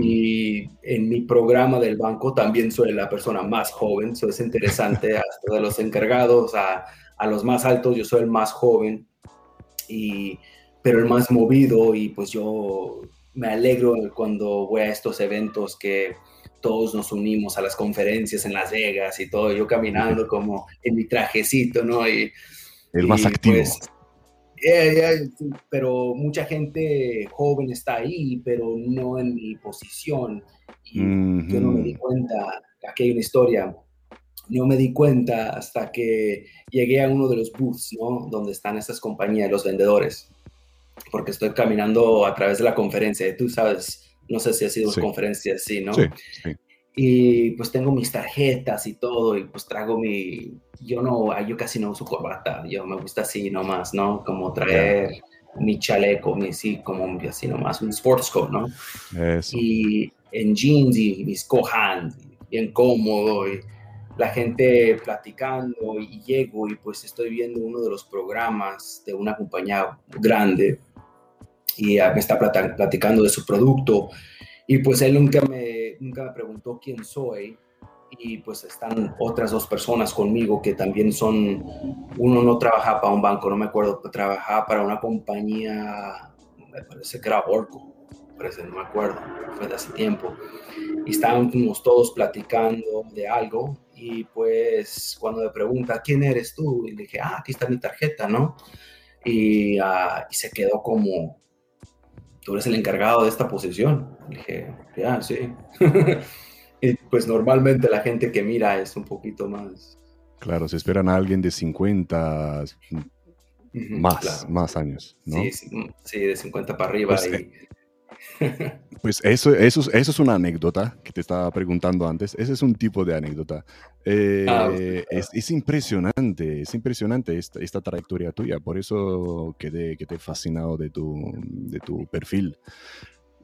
Y en mi programa del banco también soy la persona más joven, eso es interesante, hasta de los encargados a, a, los más altos, yo soy el más joven, y, pero el más movido y pues yo me alegro cuando voy a estos eventos que todos nos unimos a las conferencias en Las Vegas y todo, yo caminando como en mi trajecito, ¿no? Y, el más activo. Pues, pero mucha gente joven está ahí, pero no en mi posición. Y yo no me di cuenta, aquí hay una historia. no me di cuenta hasta que llegué a uno de los booths, ¿no? Donde están esas compañías, los vendedores, porque estoy caminando a través de la conferencia. Tú sabes, no sé si ha sido una conferencia así, ¿no? Sí, sí. Y pues tengo mis tarjetas y todo, y pues traigo mi, yo no, yo casi no uso corbata, yo me gusta así nomás, ¿no? Como traer mi chaleco, mi, sí, como así nomás, un sports coat, ¿no? Eso. Y en jeans y mis cohan, bien cómodo, y la gente platicando, y llego y pues estoy viendo uno de los programas de una compañía grande, y me está platicando de su producto, y pues él nunca me, nunca me preguntó quién soy, y pues están otras dos personas conmigo que también son, uno no trabaja para un banco, no me acuerdo, trabajaba para una compañía, me parece que era Orco, parece, no me acuerdo, fue de hace tiempo. Y estábamos todos platicando de algo y pues cuando me pregunta, ¿quién eres tú? Y le dije, ah, aquí está mi tarjeta, ¿no? Y, ah, y se quedó como, tú eres el encargado de esta posición. Le dije, ya, sí. Y pues normalmente la gente que mira es un poquito más... Claro, se esperan a alguien de 50 más, más años, ¿no? Sí, de 50 para arriba. Pues, eh, pues eso, eso, eso, es una anécdota que te estaba preguntando antes. Ese es un tipo de anécdota. Eh, ah, es, es, impresionante, es impresionante esta, esta, trayectoria tuya. Por eso quedé, quedé fascinado de tu, de tu perfil.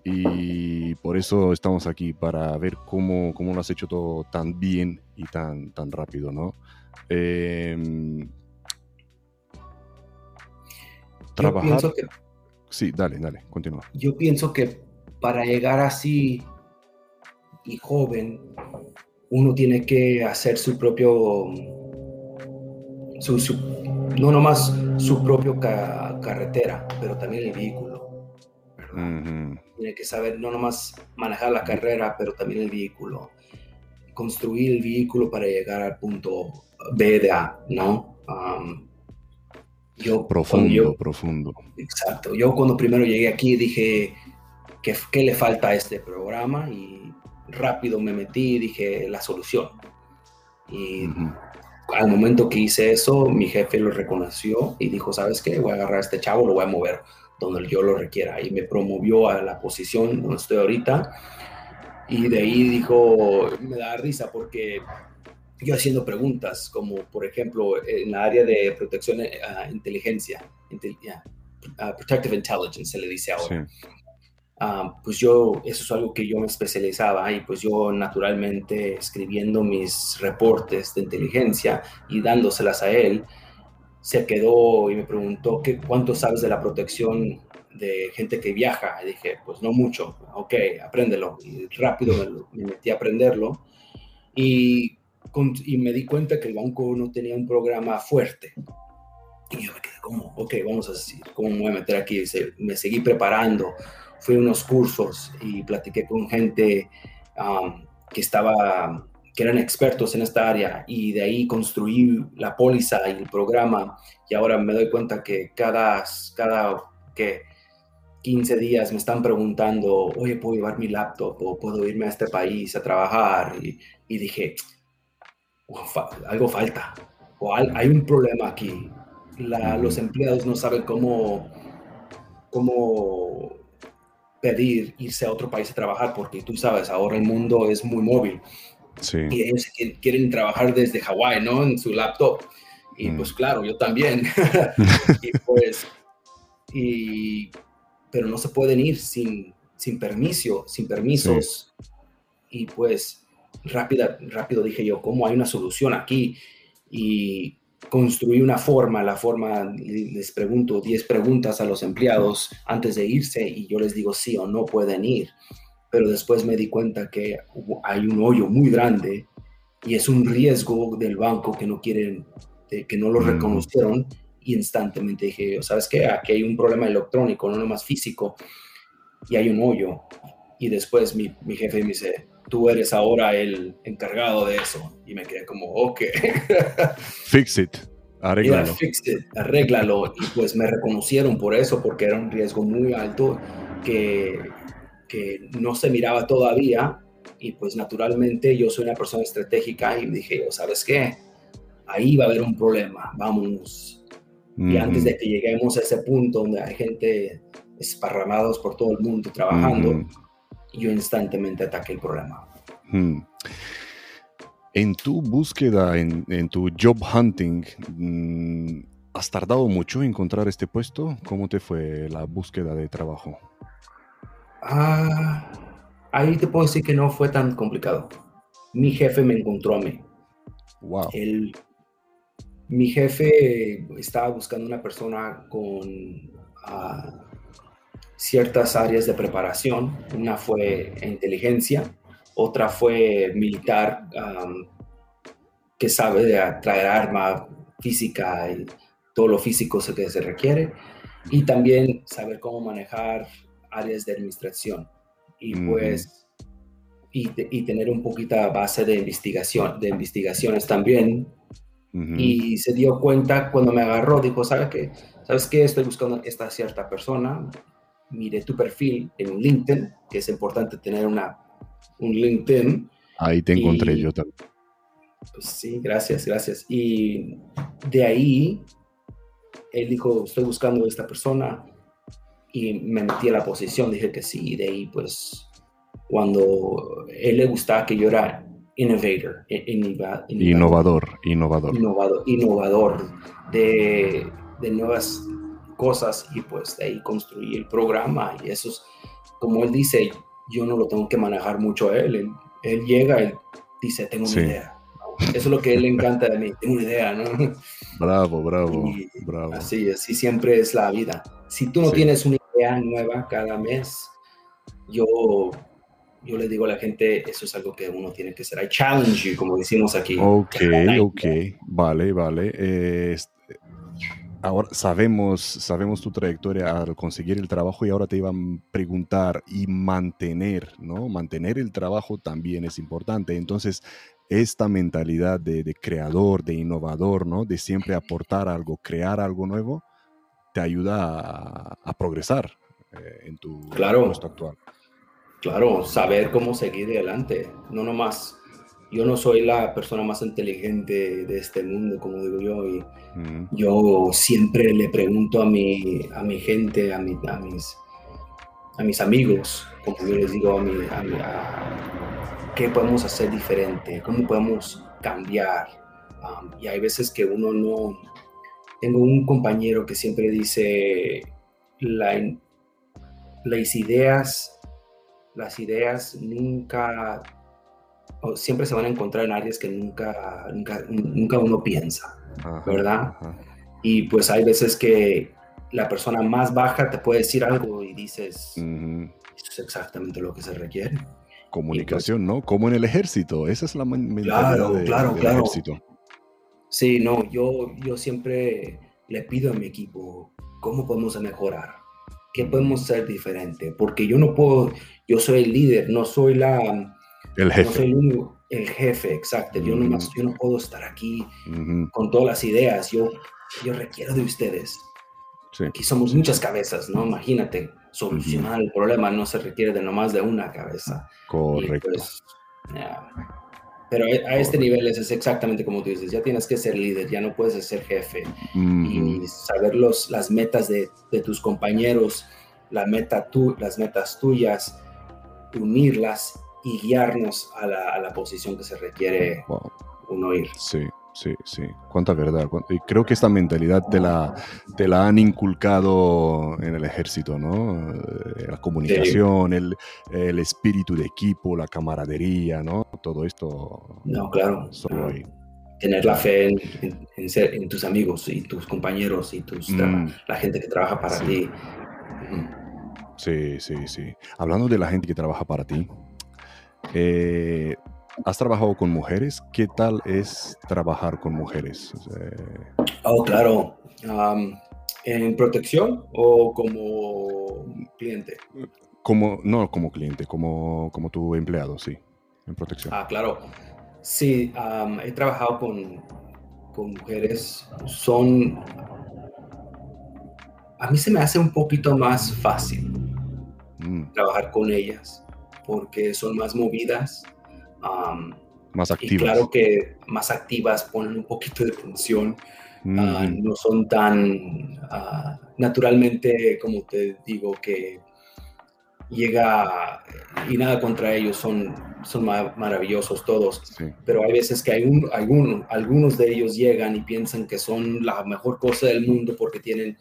Y por eso estamos aquí, para ver cómo, cómo lo has hecho todo tan bien y tan, tan rápido, ¿no? Em, trabajar... sí, dale, dale, continúa. Yo pienso que para llegar así y joven, uno tiene que hacer su propio, su, no nomás su propio carretera, pero también el vehículo. Tiene que saber no nomás manejar la carrera, pero también el vehículo. Construir el vehículo para llegar al punto B de A, ¿no? Yo, profundo, profundo. Exacto. Yo cuando primero llegué aquí dije, ¿qué, ¿qué le falta a este programa? Y rápido me metí y dije, la solución. Y al momento que hice eso, mi jefe lo reconoció y dijo, ¿sabes qué? Voy a agarrar a este chavo, lo voy a mover donde yo lo requiera. Y me promovió a la posición donde estoy ahorita. Y de ahí dijo, me da risa porque yo haciendo preguntas, como por ejemplo en la área de protección, uh, inteligencia, protective intelligence se le dice ahora. Ah, pues yo, eso es algo que yo me especializaba y pues yo naturalmente escribiendo mis reportes de inteligencia y dándoselas a él, se quedó y me preguntó ¿qué, cuánto sabes de la protección de gente que viaja. Y dije, pues no mucho, ok, apréndelo. Y rápido me, metí a aprenderlo. Y, y, me di cuenta que el banco no tenía un programa fuerte. Y yo me quedé como, ok, vamos a decir, ¿cómo me voy a meter aquí? me seguí preparando, fui a unos cursos y platiqué con gente um, que estaba que eran expertos en esta área y de ahí construí la póliza y el programa y ahora me doy cuenta que cada, cada que 15 días me están preguntando, oye, ¿puedo llevar mi laptop o puedo irme a este país a trabajar? Y, dije, algo falta o hay, un problema aquí. los empleados no saben cómo, cómo pedir irse a otro país a trabajar porque tú sabes, ahora el mundo es muy móvil y ellos quieren trabajar desde Hawái, ¿no? En su laptop. Y mm. pues claro, yo también. y pues, y, pero no se pueden ir sin, sin permiso, sin permisos. Y pues rápida, rápido dije yo, ¿cómo hay una solución aquí? Y construí una forma, la forma, les pregunto 10 preguntas a los empleados antes de irse y yo les digo sí o no pueden ir pero después me di cuenta que hay un hoyo muy grande y es un riesgo del banco que no quieren, que no lo mm. reconocieron y instantáneamente dije, ¿sabes qué? Aquí hay un problema electrónico, no más físico y hay un hoyo. Y después mi, mi jefe me dice, tú eres ahora el encargado de eso. Y me quedé como, ok. Fix it. Arréglalo. fix it, arréglalo. Y pues me reconocieron por eso, porque era un riesgo muy alto que que no se miraba todavía, Y pues naturalmente yo soy una persona estratégica y dije, ¿sabes qué? Ahí va a haber un problema, vámonos. Y antes de que lleguemos a ese punto donde hay gente esparramados por todo el mundo trabajando, yo instantemente ataqué el problema. En tu búsqueda, en, tu job hunting, mm, ¿has tardado mucho en encontrar este puesto? ¿Cómo te fue la búsqueda de trabajo? Ah, ahí te puedo decir que no fue tan complicado. Mi jefe me encontró a mí. Wow. mi jefe estaba buscando una persona con ah, ciertas áreas de preparación. Una fue inteligencia, otra fue militar, que sabe de traer arma física y todo lo físico que se requiere, y también saber cómo manejar áreas de administración. Y pues, y, tener un poquito base de investigación, de investigaciones también. Y se dio cuenta cuando me agarró, dijo, ¿sabes qué? ¿Sabes qué? Estoy buscando esta cierta persona. Mire tu perfil en LinkedIn, que es importante tener una un LinkedIn. Ahí te encontré yo también. Pues sí, gracias, gracias. Y de ahí, él dijo, estoy buscando a esta persona y me metí a la posición, dije que sí, y de ahí pues cuando él le gustaba que yo era innovator, innovador, innovador, innovador, innovador de, de, nuevas cosas y pues de ahí construí el programa y eso es, como él dice, yo no lo tengo que manejar mucho a él. Él, llega, él dice, tengo una idea. Eso es lo que él le encanta de mí, tengo una idea, ¿no? Bravo, bravo, bravo. Así, así siempre es la vida. Si tú no tienes una idea nueva cada mes, yo, yo le digo a la gente, eso es algo que uno tiene que hacer. I challenge you, como decimos aquí. Ok, ok, vale, vale. Eh, ahora sabemos, sabemos tu trayectoria al conseguir el trabajo y ahora te iban a preguntar y mantener, ¿no? Mantener el trabajo también es importante. Entonces, esta mentalidad de, creador, de innovador, ¿no? De siempre aportar algo, crear algo nuevo, te ayuda a, progresar eh, en tu puesto actual. Claro, saber cómo seguir adelante, no nomás yo no soy la persona más inteligente de este mundo, como digo yo, y yo siempre le pregunto a mi, a mi gente, a, mi, a, mis, a mis amigos, como yo les digo a mi, a qué podemos hacer diferente, cómo podemos cambiar. Um, y hay veces que uno no... Tengo un compañero que siempre dice, la, las ideas, las ideas nunca siempre se van a encontrar en áreas que nunca, nunca, uno piensa, ¿verdad? Y pues hay veces que la persona más baja te puede decir algo y dices, eso es exactamente lo que se requiere. Comunicación, ¿no? Como en el ejército, esa es la mentalidad claro, claro, claro. ejército. Sí, no, yo, yo siempre le pido a mi equipo, ¿cómo podemos mejorar? ¿Qué podemos hacer diferente? Porque yo no puedo, yo soy el líder, no soy la, el jefe. el jefe, exacto. Yo, no, yo no puedo estar aquí con todas las ideas. Yo, yo requiero de ustedes. Aquí somos muchas cabezas, ¿no? Imagínate, solucionar el problema no se requiere de nomás de una cabeza. Correcto. Pues, pero a este nivel es, exactamente como tú dices, ya tienes que ser líder, ya no puedes ser jefe. Y saber los, las metas de, de, tus compañeros, la meta tú, las metas tuyas, unirlas y guiarnos a la, a la posición que se requiere uno ir. Sí, sí, sí. Cuánta verdad. Y creo que esta mentalidad te la, te la han inculcado en el ejército, ¿no? Eh, la comunicación, el, el, espíritu de equipo, la camaradería, ¿no? Todo esto. No, claro. Tener la fe en, en, ser, en, tus amigos y tus compañeros y tus, mm. la gente que trabaja para ti. Sí, sí, sí. Hablando de la gente que trabaja para ti, eh, ¿Has trabajado con mujeres? ¿Qué tal es trabajar con mujeres? oh, claro. ¿En protección o como cliente? Como, no como cliente, como, como tu empleado, sí, en protección. Ah, claro. Sí, he trabajado con, con mujeres. Son... A mí se me hace un poquito más fácil mm. trabajar con ellas porque son más movidas. más activas. Y claro que más activas ponen un poquito de función. Ah, no son tan ah, naturalmente, como te digo, que llega y nada contra ellos, son, son maravillosos todos, pero hay veces que hay un, algunos de ellos llegan y piensan que son la mejor cosa del mundo porque tienen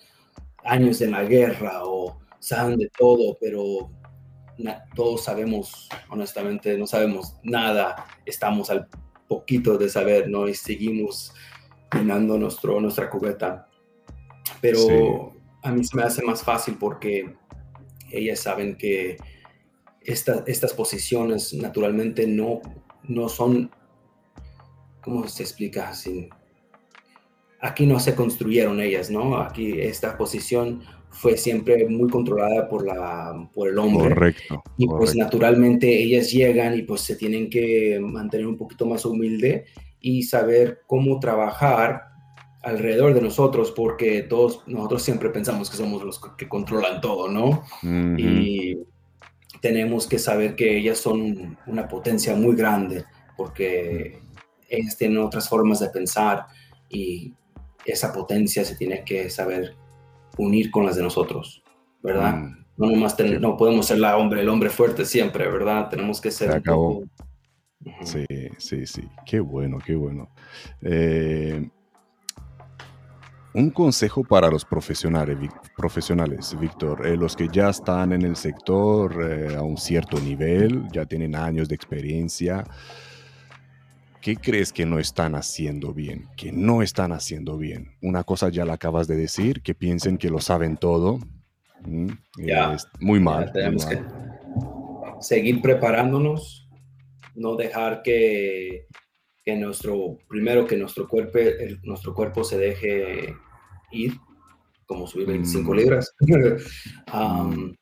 años en la guerra o saben de todo, pero todos sabemos, honestamente, no sabemos nada, estamos al poquito de saber, ¿no? Y seguimos llenando nuestro, nuestra cubeta. Pero a mí se me hace más fácil porque ellas saben que estas posiciones naturalmente no, no son, ¿cómo se explica? así aquí no se construyeron ellas, ¿no? Aquí esta posición fue siempre muy controlada por, la, por el hombre. Correcto. Y pues naturalmente ellas llegan y pues se tienen que mantener un poquito más humilde y saber cómo trabajar alrededor de nosotros, porque todos nosotros siempre pensamos que somos los que controlan todo, ¿no? Y tenemos que saber que ellas son una potencia muy grande, porque ellas tienen otras formas de pensar y esa potencia se tiene que saber unir con las de nosotros, ¿verdad? Mm. No nomás no podemos ser la hombre, el hombre fuerte siempre, ¿verdad? Tenemos que ser... acabó. Sí, sí, sí. Qué bueno, qué bueno. Eh, un consejo para los profesionales, profesionales Víctor, eh, los que ya están en el sector eh, a un cierto nivel, ya tienen años de experiencia. ¿Qué crees que no están haciendo bien? Que no están haciendo bien. Una cosa ya la acabas de decir, que piensen que lo saben todo. Mm, muy mal. tenemos que seguir preparándonos, no dejar que que nuestro, primero que nuestro cuerpo, nuestro cuerpo se deje ir, como subir 25 mm. libras.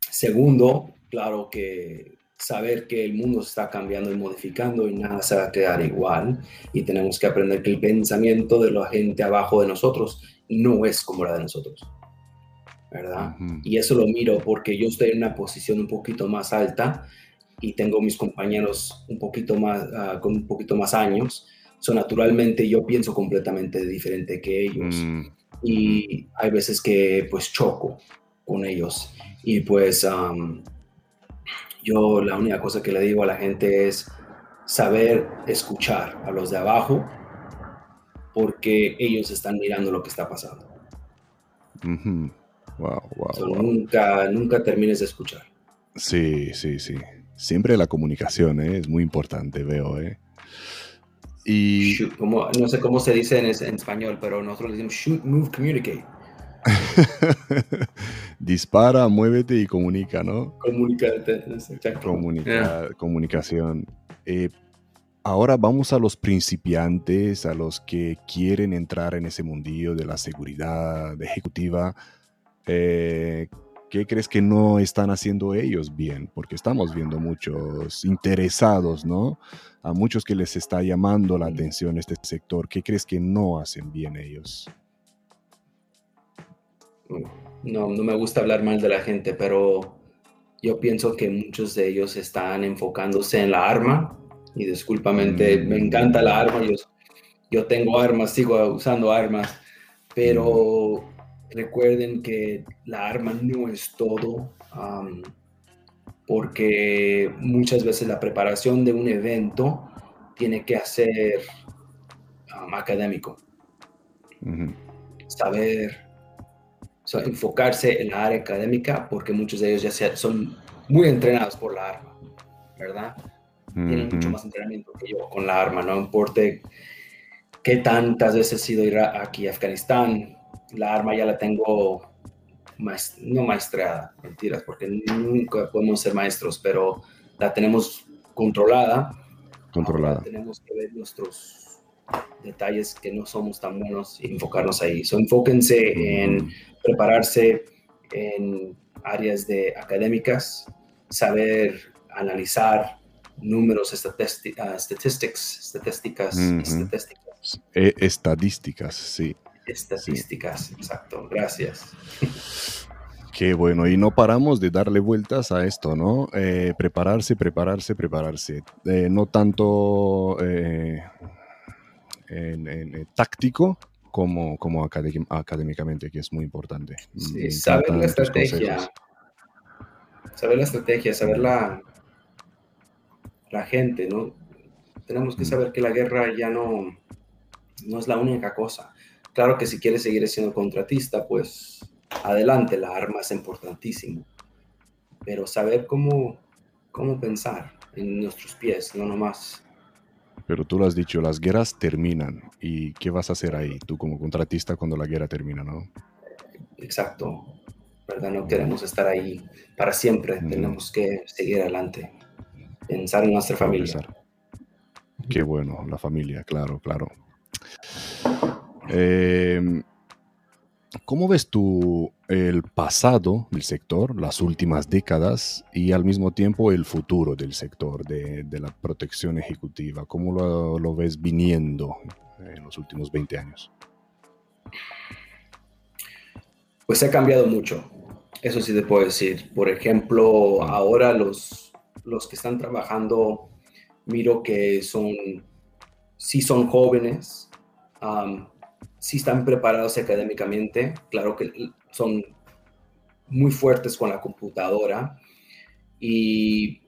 segundo, claro que saber que el mundo se está cambiando y modificando y nada se va a quedar igual y tenemos que aprender que el pensamiento de la gente abajo de nosotros no es como la de nosotros. ¿Verdad? Y eso lo miro porque yo estoy en una posición un poquito más alta y tengo mis compañeros un poquito más, ah, con un poquito más años, so, naturalmente yo pienso completamente diferente que ellos. Mm. Y hay veces que pues choco con ellos. Y pues yo la única cosa que le digo a la gente es saber escuchar a los de abajo porque ellos están mirando lo que está pasando. wow, wow, Nunca, nunca termines de escuchar. Sí, sí, sí. Siempre la comunicación ¿eh? es muy importante, veo. ¿eh? Y... no sé cómo se dice en, español, pero nosotros le decimos shoot, move, communicate. Dispara, muévete y comunica, ¿no? Comunicate, Comunica, Comunicación. Eh, ahora vamos a los principiantes, a los que quieren entrar en ese mundillo de la seguridad ejecutiva. Eh, ¿Qué crees que no están haciendo ellos bien? Porque estamos viendo muchos interesados, ¿no? A muchos que les está llamando la atención este sector. ¿Qué crees que no hacen bien ellos? No, no me gusta hablar mal de la gente, pero yo pienso que muchos de ellos están enfocándose en la arma. Y disculpamente, me mm. encanta la arma. Yo, yo tengo armas, sigo usando armas, pero mm recuerden que la arma no es todo, porque muchas veces la preparación de un evento tiene que ser académico. Saber, enfocarse en la área académica, porque muchos de ellos ya son muy entrenados por la arma, ¿verdad? Tienen mucho más entrenamiento que yo con la arma, no importa qué tantas veces he ido aquí a Afganistán, la arma ya la tengo no maestreada, mentiras, porque nunca podemos ser maestros, pero la tenemos controlada. Controlada. tenemos que ver nuestros detalles que no somos tan buenos y enfocarnos ahí. So, enfóquense en prepararse en áreas de académicas, saber analizar números, estadísticas, estadísticas, estadísticas. E, estadísticas, sí. Estadísticas, exacto. Gracias. Qué bueno, y no paramos de darle vueltas a esto, ¿no? Eh, prepararse, prepararse, prepararse. Eh, no tanto en, táctico como, como académicamente, que es muy importante. Sí, saber la estrategia. Saber la estrategia, saber la, la gente, ¿no? Tenemos que mm. saber que la guerra ya no, no es la única cosa. Claro que si quieres seguir siendo contratista, pues adelante, la arma es importantísimo. Pero saber cómo, cómo pensar en nuestros pies, no nomás. Pero tú lo has dicho, las guerras terminan. ¿Y qué vas a hacer ahí, tú como contratista, cuando la guerra termina, no? Exacto. ¿Verdad? No queremos estar ahí para siempre. Tenemos que seguir adelante. Pensar en nuestra familia. Qué bueno, la familia, claro, claro. Eh, ¿Cómo ves tú el pasado del sector, las últimas décadas y al mismo tiempo el futuro del sector de, la protección ejecutiva? ¿Cómo lo, ves viniendo en los últimos 20 años? Pues ha cambiado mucho, eso sí te puedo decir. Por ejemplo, ahora los, los que están trabajando, miro que son, sí son jóvenes, si están preparados académicamente, claro que son muy fuertes con la computadora, y,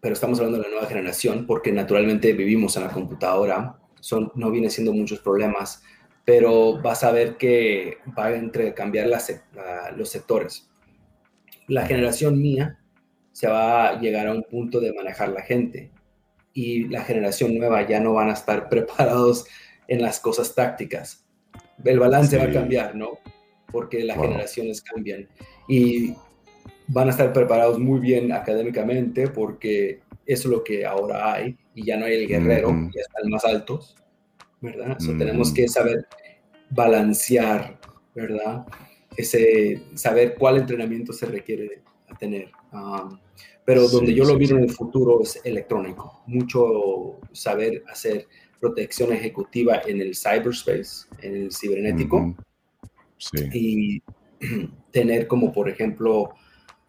pero estamos hablando de la nueva generación porque naturalmente vivimos en la computadora, son, no viene siendo muchos problemas, pero vas a ver que va a entrecambiar los sectores. La generación mía se va a llegar a un punto de manejar la gente y la generación nueva ya no van a estar preparados en las cosas tácticas. El balance va a cambiar, ¿no? Porque las generaciones cambian y van a estar preparados muy bien académicamente porque eso es lo que ahora hay y ya no hay el guerrero, ya están más altos, ¿verdad? tenemos que saber balancear, ¿verdad? Ese, saber cuál entrenamiento se requiere tener. Um, pero donde yo lo vi en el futuro es electrónico, mucho saber hacer protección ejecutiva en el cyberspace, en el cibernético. Y tener como, por ejemplo,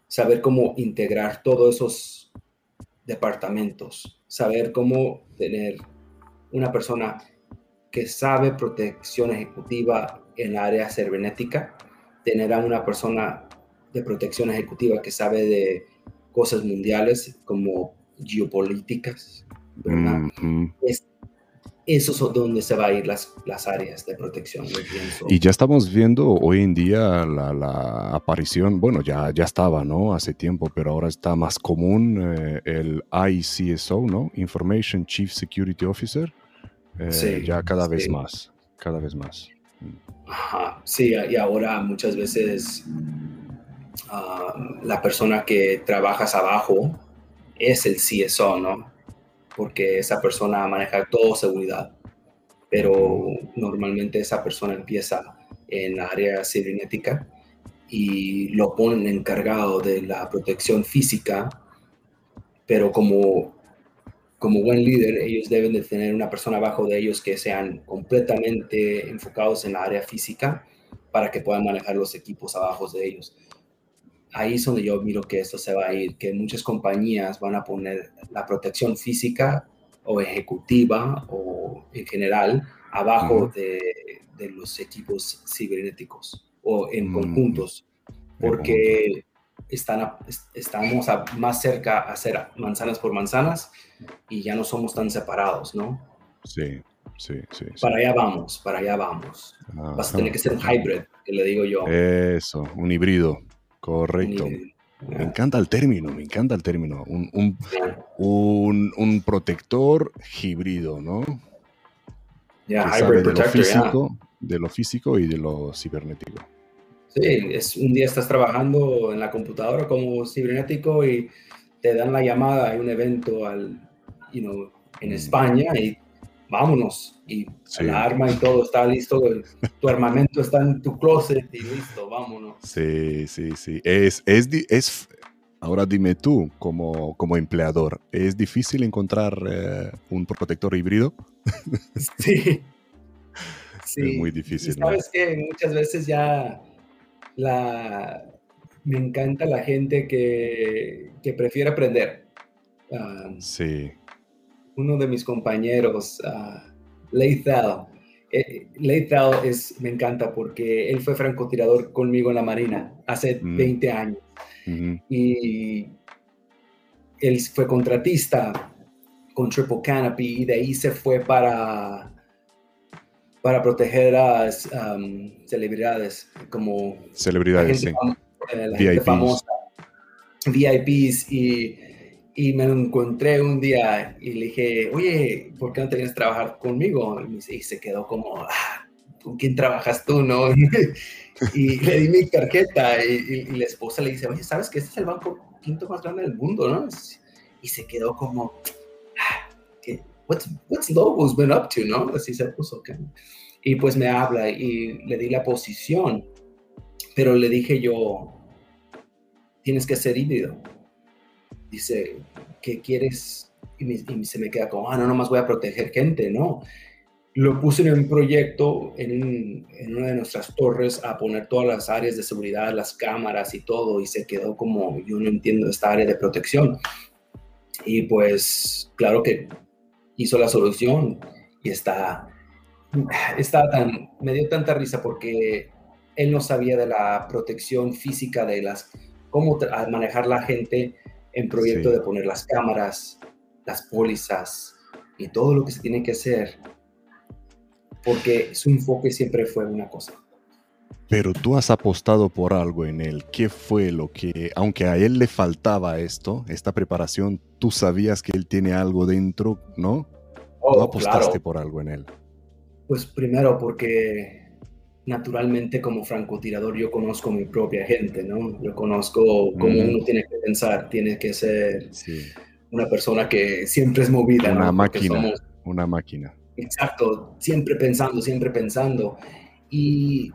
saber cómo integrar todos esos departamentos, saber cómo tener una persona que sabe protección ejecutiva en la área cibernética, tener a una persona de protección ejecutiva que sabe de cosas mundiales como geopolíticas, ¿verdad? es donde se va a ir las, las áreas de protección. Y ya estamos viendo hoy en día la, aparición, bueno, ya, ya estaba, ¿no? Hace tiempo, pero ahora está más común eh, el ICSO, ¿no? Information Chief Security Officer. Eh, sí, ya cada vez más, cada vez más. Ajá, sí, y ahora muchas veces ah, la persona que trabajas abajo es el CSO, ¿no? Porque esa persona maneja todo seguridad, pero normalmente esa persona empieza en la área cibernética y lo ponen encargado de la protección física, pero como, como buen líder ellos deben de tener una persona abajo de ellos que sean completamente enfocados en la área física para que puedan manejar los equipos abajo de ellos ahí es donde yo miro que esto se va a ir, que muchas compañías van a poner la protección física o ejecutiva o en general abajo de, los equipos cibernéticos o en mm, conjuntos, porque están estamos más cerca a hacer manzanas por manzanas y ya no somos tan separados, ¿no? Sí, sí, sí. Para allá vamos, para allá vamos. Vas a tener que ser un hybrid, que le digo yo. Eso, un híbrido. Correcto. Me encanta el término, me encanta el término. Un, un, protector híbrido, ¿no? Ya, hybrid de lo, físico, de lo físico y de lo cibernético. Sí, es, un día estás trabajando en la computadora como cibernético y te dan la llamada, hay un evento al, you know, en mm. España y vámonos. Y la arma y todo está listo, tu armamento está en tu closet y listo, vámonos. Sí, sí, sí. Es, es, es ahora dime tú, como, como empleador, ¿es difícil encontrar eh, un protector híbrido? Sí. sí. Es muy difícil. sabes que muchas veces ya la, me encanta la gente que, que prefiere aprender. Ah, sí. Uno de mis compañeros, uh, Leithal, eh, es, me encanta porque él fue francotirador conmigo en la Marina hace 20 mm. años. Y él fue contratista con Triple Canopy y de ahí se fue para, para proteger a um, celebridades como celebridades, sí. la gente famosa, VIPs y, y, me encontré un día y le dije, oye, ¿por qué no te vienes a trabajar conmigo? Y, se quedó como, ah, ¿con quién trabajas tú, no? y le di mi tarjeta y, y, la esposa le dice, oye, ¿sabes que este es el banco quinto más grande del mundo, no? Y se quedó como, ah, what's, what's Lobos been up to, no? Así se puso. Y pues me habla y le di la posición, pero le dije yo, tienes que ser híbrido. Dice, ¿qué quieres? Y, y se me queda como, ah, no, nomás voy a proteger gente, no lo puse en un proyecto en, una de nuestras torres a poner todas las áreas de seguridad, las cámaras y todo, y se quedó como, yo no entiendo esta área de protección. Y pues, claro que hizo la solución y está, está tan, me dio tanta risa porque él no sabía de la protección física de las, cómo manejar la gente en proyecto de poner las cámaras, las pólizas y todo lo que se tiene que hacer porque su enfoque siempre fue una cosa. Pero tú has apostado por algo en él. ¿Qué fue lo que, aunque a él le faltaba esto, esta preparación, tú sabías que él tiene algo dentro, ¿no? Oh, ¿Tú apostaste por algo en él? Pues primero porque naturalmente como francotirador yo conozco mi propia gente, ¿no? Yo conozco cómo uno tiene que pensar, tiene que ser una persona que siempre es movida. Una máquina, una máquina. Exacto, siempre pensando, siempre pensando. Y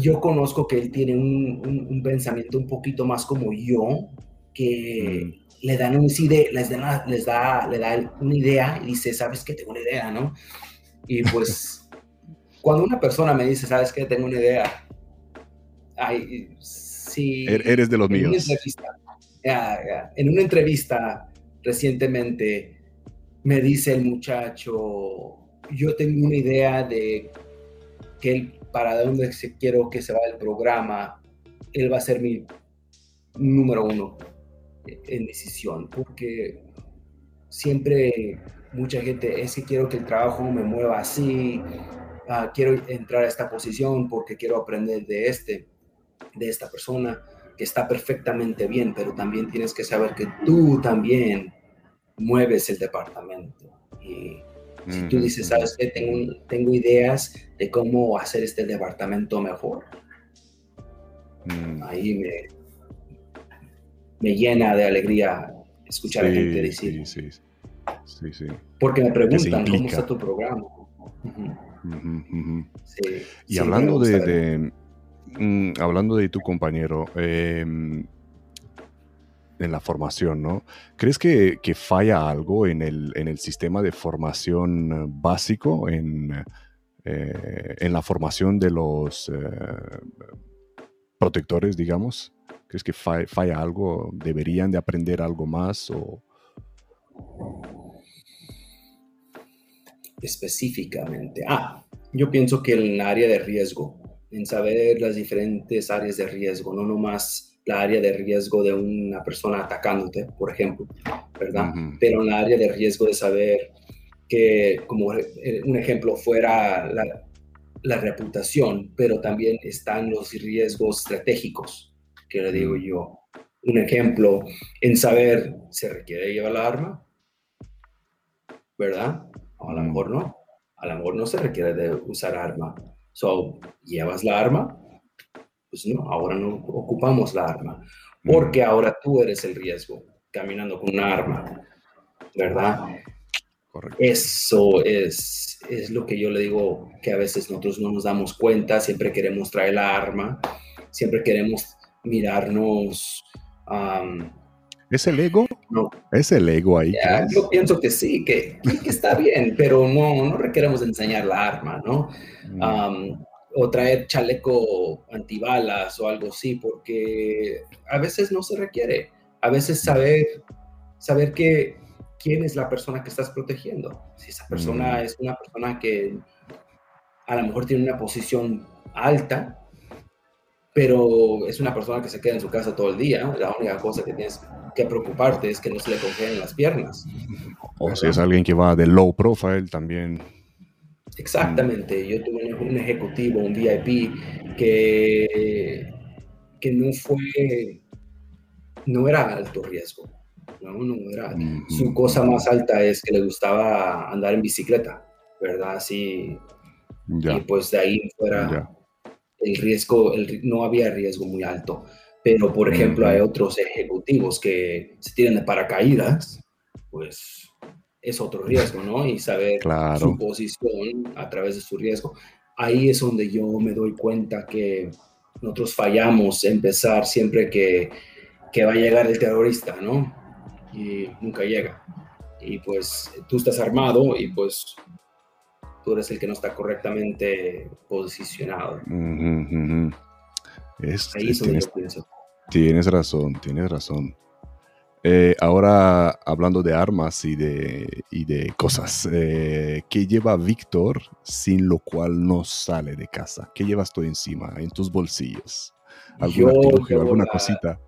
yo conozco que él tiene un, pensamiento un poquito más como yo, que mm. le dan un les, les da, le da una idea y dice, ¿sabes qué? Tengo una idea, ¿no? Y pues cuando una persona me dice, ¿sabes qué? Tengo una idea. Ay, si er, Eres de los míos. en una entrevista recientemente me dice el muchacho, yo tengo una idea de que él, para dónde se quiero que se vaya el programa, él va a ser mi número uno en decisión, porque siempre mucha gente es que quiero que el trabajo me mueva así, ah, quiero entrar a esta posición porque quiero aprender de este, de esta persona que está perfectamente bien, pero también tienes que saber que tú también mueves el departamento y si tú dices, sabes que tengo, tengo ideas de cómo hacer este departamento mejor, mm. ahí me, me llena de alegría escuchar a gente decir. Sí, sí, sí. Porque me preguntan cómo está tu programa. Y hablando de, mm, hablando de tu compañero, eh, en la formación, ¿no? ¿Crees que, falla algo en el, en el, sistema de formación básico, en, eh, en la formación de los eh, protectores, digamos? ¿Crees que falla, algo? ¿Deberían de aprender algo más? O... Específicamente. Ah, yo pienso que en el área de riesgo, en saber las diferentes áreas de riesgo, no nomás la área de riesgo de una persona atacándote, por ejemplo, ¿verdad? Pero en la área de riesgo de saber que, como un ejemplo, fuera la, la reputación, pero también están los riesgos estratégicos, que le digo yo. Un ejemplo, en saber, ¿se requiere llevar la arma? ¿Verdad? A lo mejor no. A lo mejor no se requiere de usar arma. So, ¿llevas la arma? pues no, ahora no ocupamos la arma, porque ahora tú eres el riesgo caminando con una arma, ¿verdad? Eso es, es lo que yo le digo que a veces nosotros no nos damos cuenta, siempre queremos traer la arma, siempre queremos mirarnos. ¿Es el ego? No. ¿Es el ego ahí? yo pienso que sí, que, está bien, pero no, no requeremos enseñar la arma, ¿no? Mm o traer chaleco antibalas o algo así, porque a veces no se requiere. A veces saber, saber que quién es la persona que estás protegiendo. Si esa persona mm. es una persona que a lo mejor tiene una posición alta, pero es una persona que se queda en su casa todo el día, la única cosa que tienes que preocuparte es que no se le congelen las piernas. O si es alguien que va de low profile también. Exactamente, yo tuve un ejecutivo, un VIP, que, que no fue, no era alto riesgo, no, no era. Su cosa más alta es que le gustaba andar en bicicleta, ¿verdad? Así, y pues de ahí fuera el riesgo, el, no había riesgo muy alto. Pero, por ejemplo, hay otros ejecutivos que se tiran de paracaídas, pues es otro riesgo, ¿no? Y saber su posición a través de su riesgo. Ahí es donde yo me doy cuenta que nosotros fallamos empezar siempre que, que va a llegar el terrorista, ¿no? Y nunca llega. Y pues tú estás armado y pues eres el que no está correctamente posicionado. Ahí es donde yo pienso. Tienes razón, tienes razón. Eh, ahora hablando de armas y de, y de cosas, eh, ¿qué lleva Víctor sin lo cual no sale de casa? ¿Qué llevas tú encima, en tus bolsillos? ¿Algún artilugio, alguna cosita?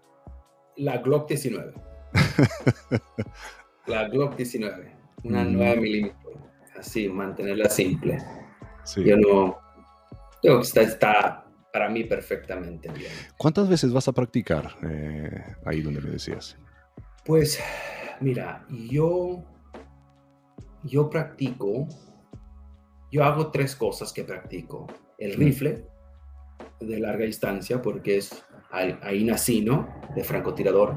La Glock 19. la Glock 19, una 9 mm. milímetros, así, mantenerla simple. Yo no, yo está, está para mí perfectamente bien. ¿Cuántas veces vas a practicar eh, ahí donde me decías? Pues mira, yo, yo practico, yo hago tres cosas que practico. El rifle de larga distancia, porque es ahí nací, ¿no? De francotirador.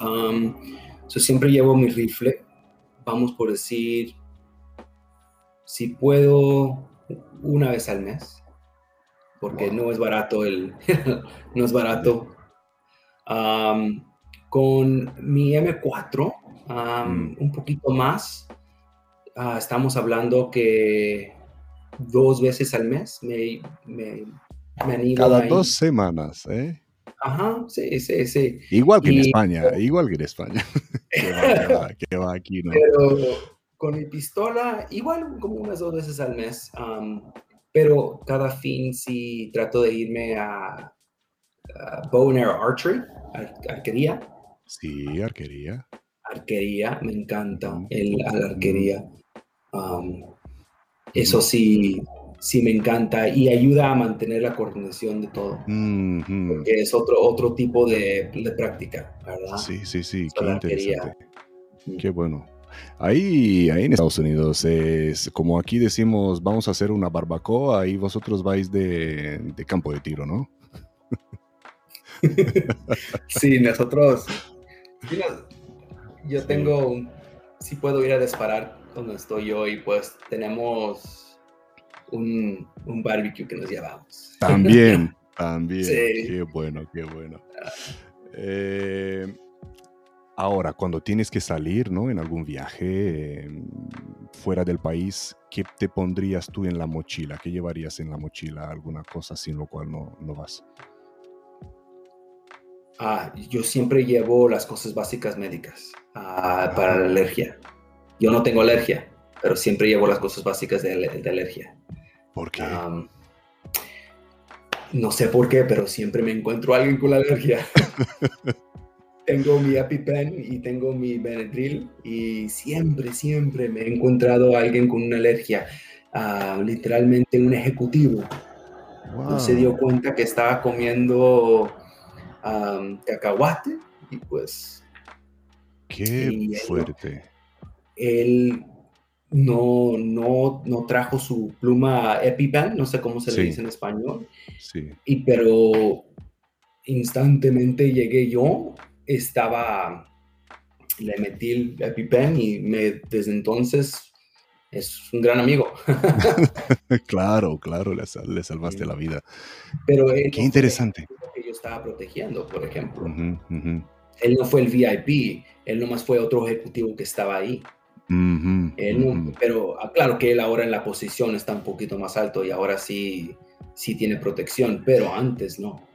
Um, siempre llevo mi rifle, vamos por decir, si puedo, una vez al mes porque no es barato el, no es barato. con mi M4, mm. un poquito más, ah, estamos hablando que dos veces al mes me, me, Cada dos semanas, ¿eh? Ajá, sí, sí, sí. Igual que en España, igual que en España. que, va, aquí, ¿no? Pero con mi pistola, igual como unas dos veces al mes pero cada fin sí trato de irme a, bow and arrow archery, arquería. Sí, arquería. Arquería, me encanta el, la arquería. Um, eso sí, sí me encanta y ayuda a mantener la coordinación de todo. Porque es otro, otro tipo de, práctica, ¿verdad? Sí, sí, sí, qué interesante. Qué bueno. Ahí, ahí en Estados Unidos es como aquí decimos, vamos a hacer una barbacoa y vosotros vais de, campo de tiro, ¿no? sí, nosotros, yo tengo, sí puedo ir a disparar donde estoy yo y pues tenemos un, un barbecue que nos llevamos. También, también. Qué bueno, qué bueno. Ah. Eh, Ahora, cuando tienes que salir, ¿no? En algún viaje em, fuera del país, ¿qué te pondrías tú en la mochila? ¿Qué llevarías en la mochila? ¿Alguna cosa sin lo cual no, no vas? Ah, yo siempre llevo las cosas básicas médicas ah, para la alergia. Yo no tengo alergia, pero siempre llevo las cosas básicas de, alergia. ¿Por qué? no sé por qué, pero siempre me encuentro a alguien con la alergia. tengo mi EpiPen y tengo mi Benadryl y siempre, siempre me he encontrado a alguien con una alergia, literalmente un ejecutivo. se dio cuenta que estaba comiendo cacahuate y pues... Qué fuerte. Él, no, no, no trajo su pluma EpiPen, no sé cómo se le dice en español. Sí. Y pero instantemente llegué yo estaba, le metí el EpiPen y me, desde entonces es un gran amigo. claro, claro, le, salvaste la vida. Pero Qué interesante. Que yo estaba protegiendo, por ejemplo. Él no fue el VIP, él nomás fue otro ejecutivo que estaba ahí. pero ah, claro que él ahora en la posición está un poquito más alto y ahora sí sí tiene protección, pero antes no.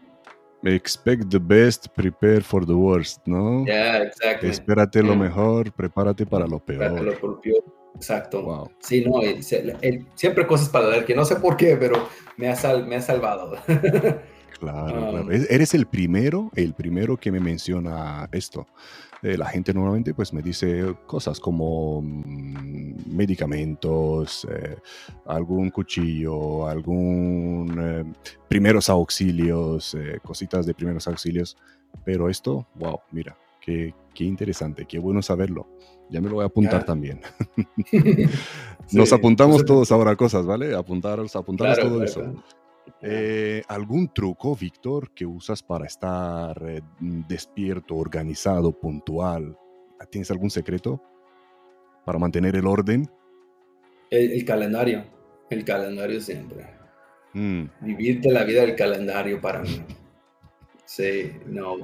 Expect the best, prepare for the worst, ¿no? Yeah, exactly. Espérate lo mejor, prepárate para lo peor. Espérate lo peor. Exacto. Sí, no, siempre cosas para ver, que no sé por qué, pero me ha, me ha salvado. Claro, claro. Eres el primero, el primero que me menciona esto. Eh, la gente normalmente pues me dice cosas como mm, medicamentos, eh, algún cuchillo, algún eh, primeros auxilios, cositas de primeros auxilios. Pero esto, wow, mira, qué, qué interesante, qué bueno saberlo. Ya me lo voy a apuntar también. Nos apuntamos todos ahora cosas, ¿vale? Apuntaros, apuntaros todo eso. Eh, ¿Algún truco, Víctor, que usas para estar eh, despierto, organizado, puntual? ¿Tienes algún secreto para mantener el orden? El, calendario, el calendario siempre. Mm. Vivirte la vida del calendario para mí. Sí, no.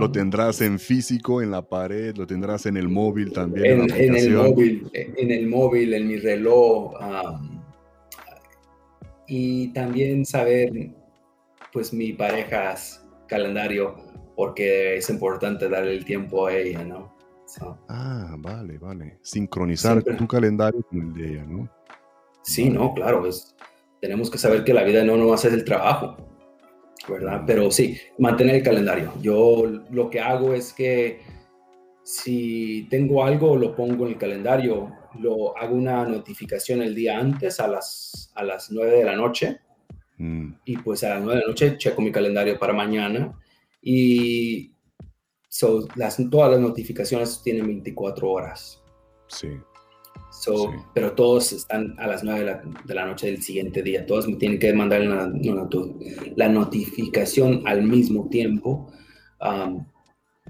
lo, tendrás en físico, en la pared, lo tendrás en el móvil también. En, el móvil, en el móvil, en mi reloj y también saber, pues, mi pareja's calendario, porque es importante darle el tiempo a ella, ¿no? Ah, vale, vale. Sincronizar tu calendario con el de ella, ¿no? Sí, no, claro, es, tenemos que saber que la vida no no es el trabajo, ¿verdad? Pero sí, mantener el calendario. Yo lo que hago es que si tengo algo, lo pongo en el calendario lo hago una notificación el día antes a las, a las 9 de la noche. Mm. Y pues a las 9 de la noche checo mi calendario para mañana. Y las, todas las notificaciones tienen 24 horas. Sí. Pero todos están a las 9 de la, de la, noche del siguiente día. Todos me tienen que mandar la, la notificación al mismo tiempo. Um,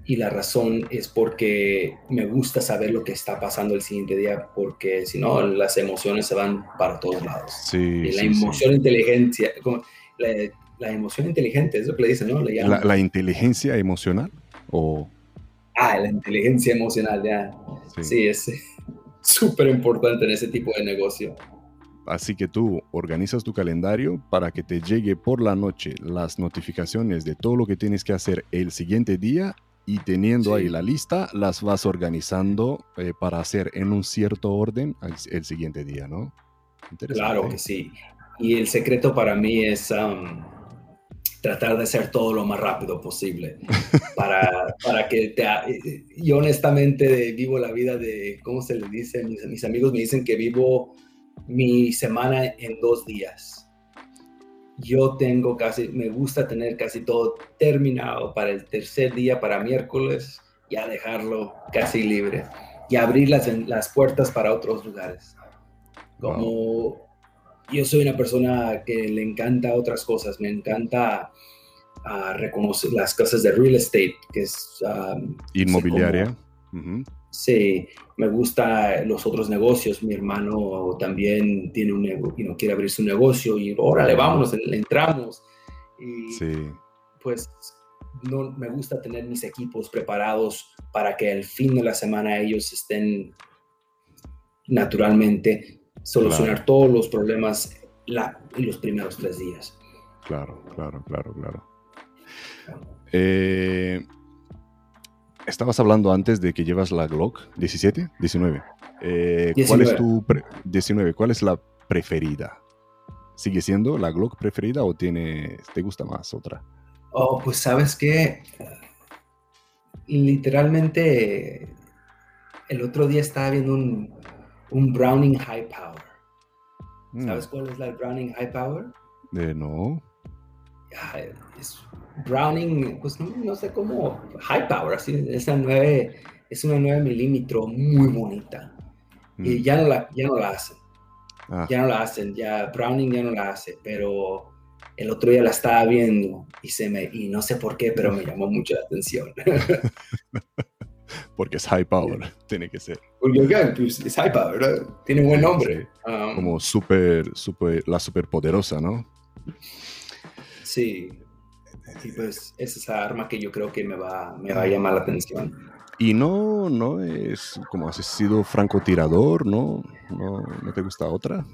y la razón es porque me gusta saber lo que está pasando el siguiente día, porque si no, las emociones se van para todos lados. Sí, la emoción inteligencia, la, emoción inteligente, es lo que le dicen, ¿no? la, inteligencia emocional o... Ah, la inteligencia emocional, ya. Sí, es súper importante en ese tipo de negocio. Así que tú organizas tu calendario para que te llegue por la noche las notificaciones de todo lo que tienes que hacer el siguiente día y teniendo ahí la lista, las vas organizando eh, para hacer en un cierto orden el, siguiente día, ¿no? Claro que sí. Y el secreto para mí es tratar de hacer todo lo más rápido posible. para, para que te... Eh, yo honestamente vivo la vida de, ¿cómo se le dice? Mis, mis amigos me dicen que vivo mi semana en dos días yo tengo casi, me gusta tener casi todo terminado para el tercer día, para miércoles, ya dejarlo casi libre y abrir las, las puertas para otros lugares. Como yo soy una persona que le encanta otras cosas, me encanta uh, reconocer las cosas de real estate, que es... Um, Inmobiliaria. Sí, me gusta los otros negocios. Mi hermano también tiene un negocio, quiere abrir su negocio y órale, vámonos, le entramos. Y sí. pues no, me gusta tener mis equipos preparados para que al fin de la semana ellos estén naturalmente solucionar todos los problemas la, en los primeros tres días. Claro, claro, claro, claro. Eh, estabas hablando antes de que llevas la Glock 17, 19. Eh, ¿Cuál es tu 19? ¿Cuál es la preferida? ¿Sigue siendo la Glock preferida o tiene, te gusta más otra? Oh, pues sabes que literalmente el otro día estaba viendo un, un Browning High Power. Mm. ¿Sabes cuál es la Browning High Power? Eh, no. es Browning, pues no, sé cómo, High Power, así, esa 9, es una 9 milímetros muy bonita. Y mm. ya no la, ya no la hacen. Ah. Ya no la hacen, ya Browning ya no la hace, pero el otro día la estaba viendo y se me, y no sé por qué, pero me llamó mucho la atención. Porque es high power, tiene que ser. Porque pues, es high power, tiene buen nombre. Um, Como super, super, la superpoderosa, ¿no? Sí, y pues es esa arma que yo creo que me va, me va a llamar la atención. Y no, no es como has sido francotirador, ¿no? ¿No, no te gusta otra?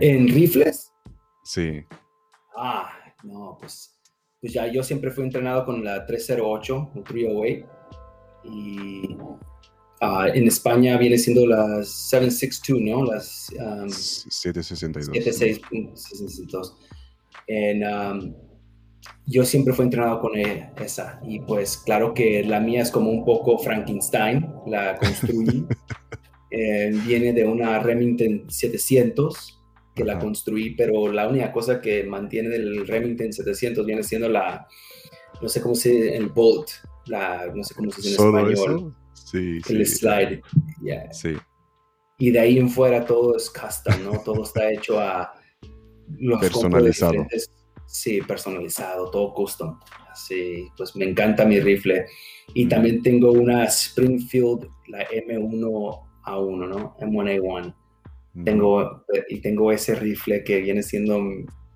¿En rifles? Sí. Ah, no, pues, pues ya yo siempre fui entrenado con la 308, un 308. Y ah, en España viene siendo las 762, ¿no? Las 762. 762. En, um, yo siempre fui entrenado con e, esa. Y pues claro que la mía es como un poco Frankenstein, la construí. Eh, viene de una Remington 700 que la construí, pero la única cosa que mantiene del Remington 700 viene siendo la, no sé cómo se dice, el bolt, la, no sé cómo se dice en español. Sí, el slide. Sí. Y de ahí en fuera todo es custom, ¿no? todo está hecho a los personalizado. Sí, personalizado, todo custom. Así, pues me encanta mi rifle. Y también tengo una Springfield, la M1A1, ¿no? M1A1. Tengo, y tengo ese rifle que viene siendo,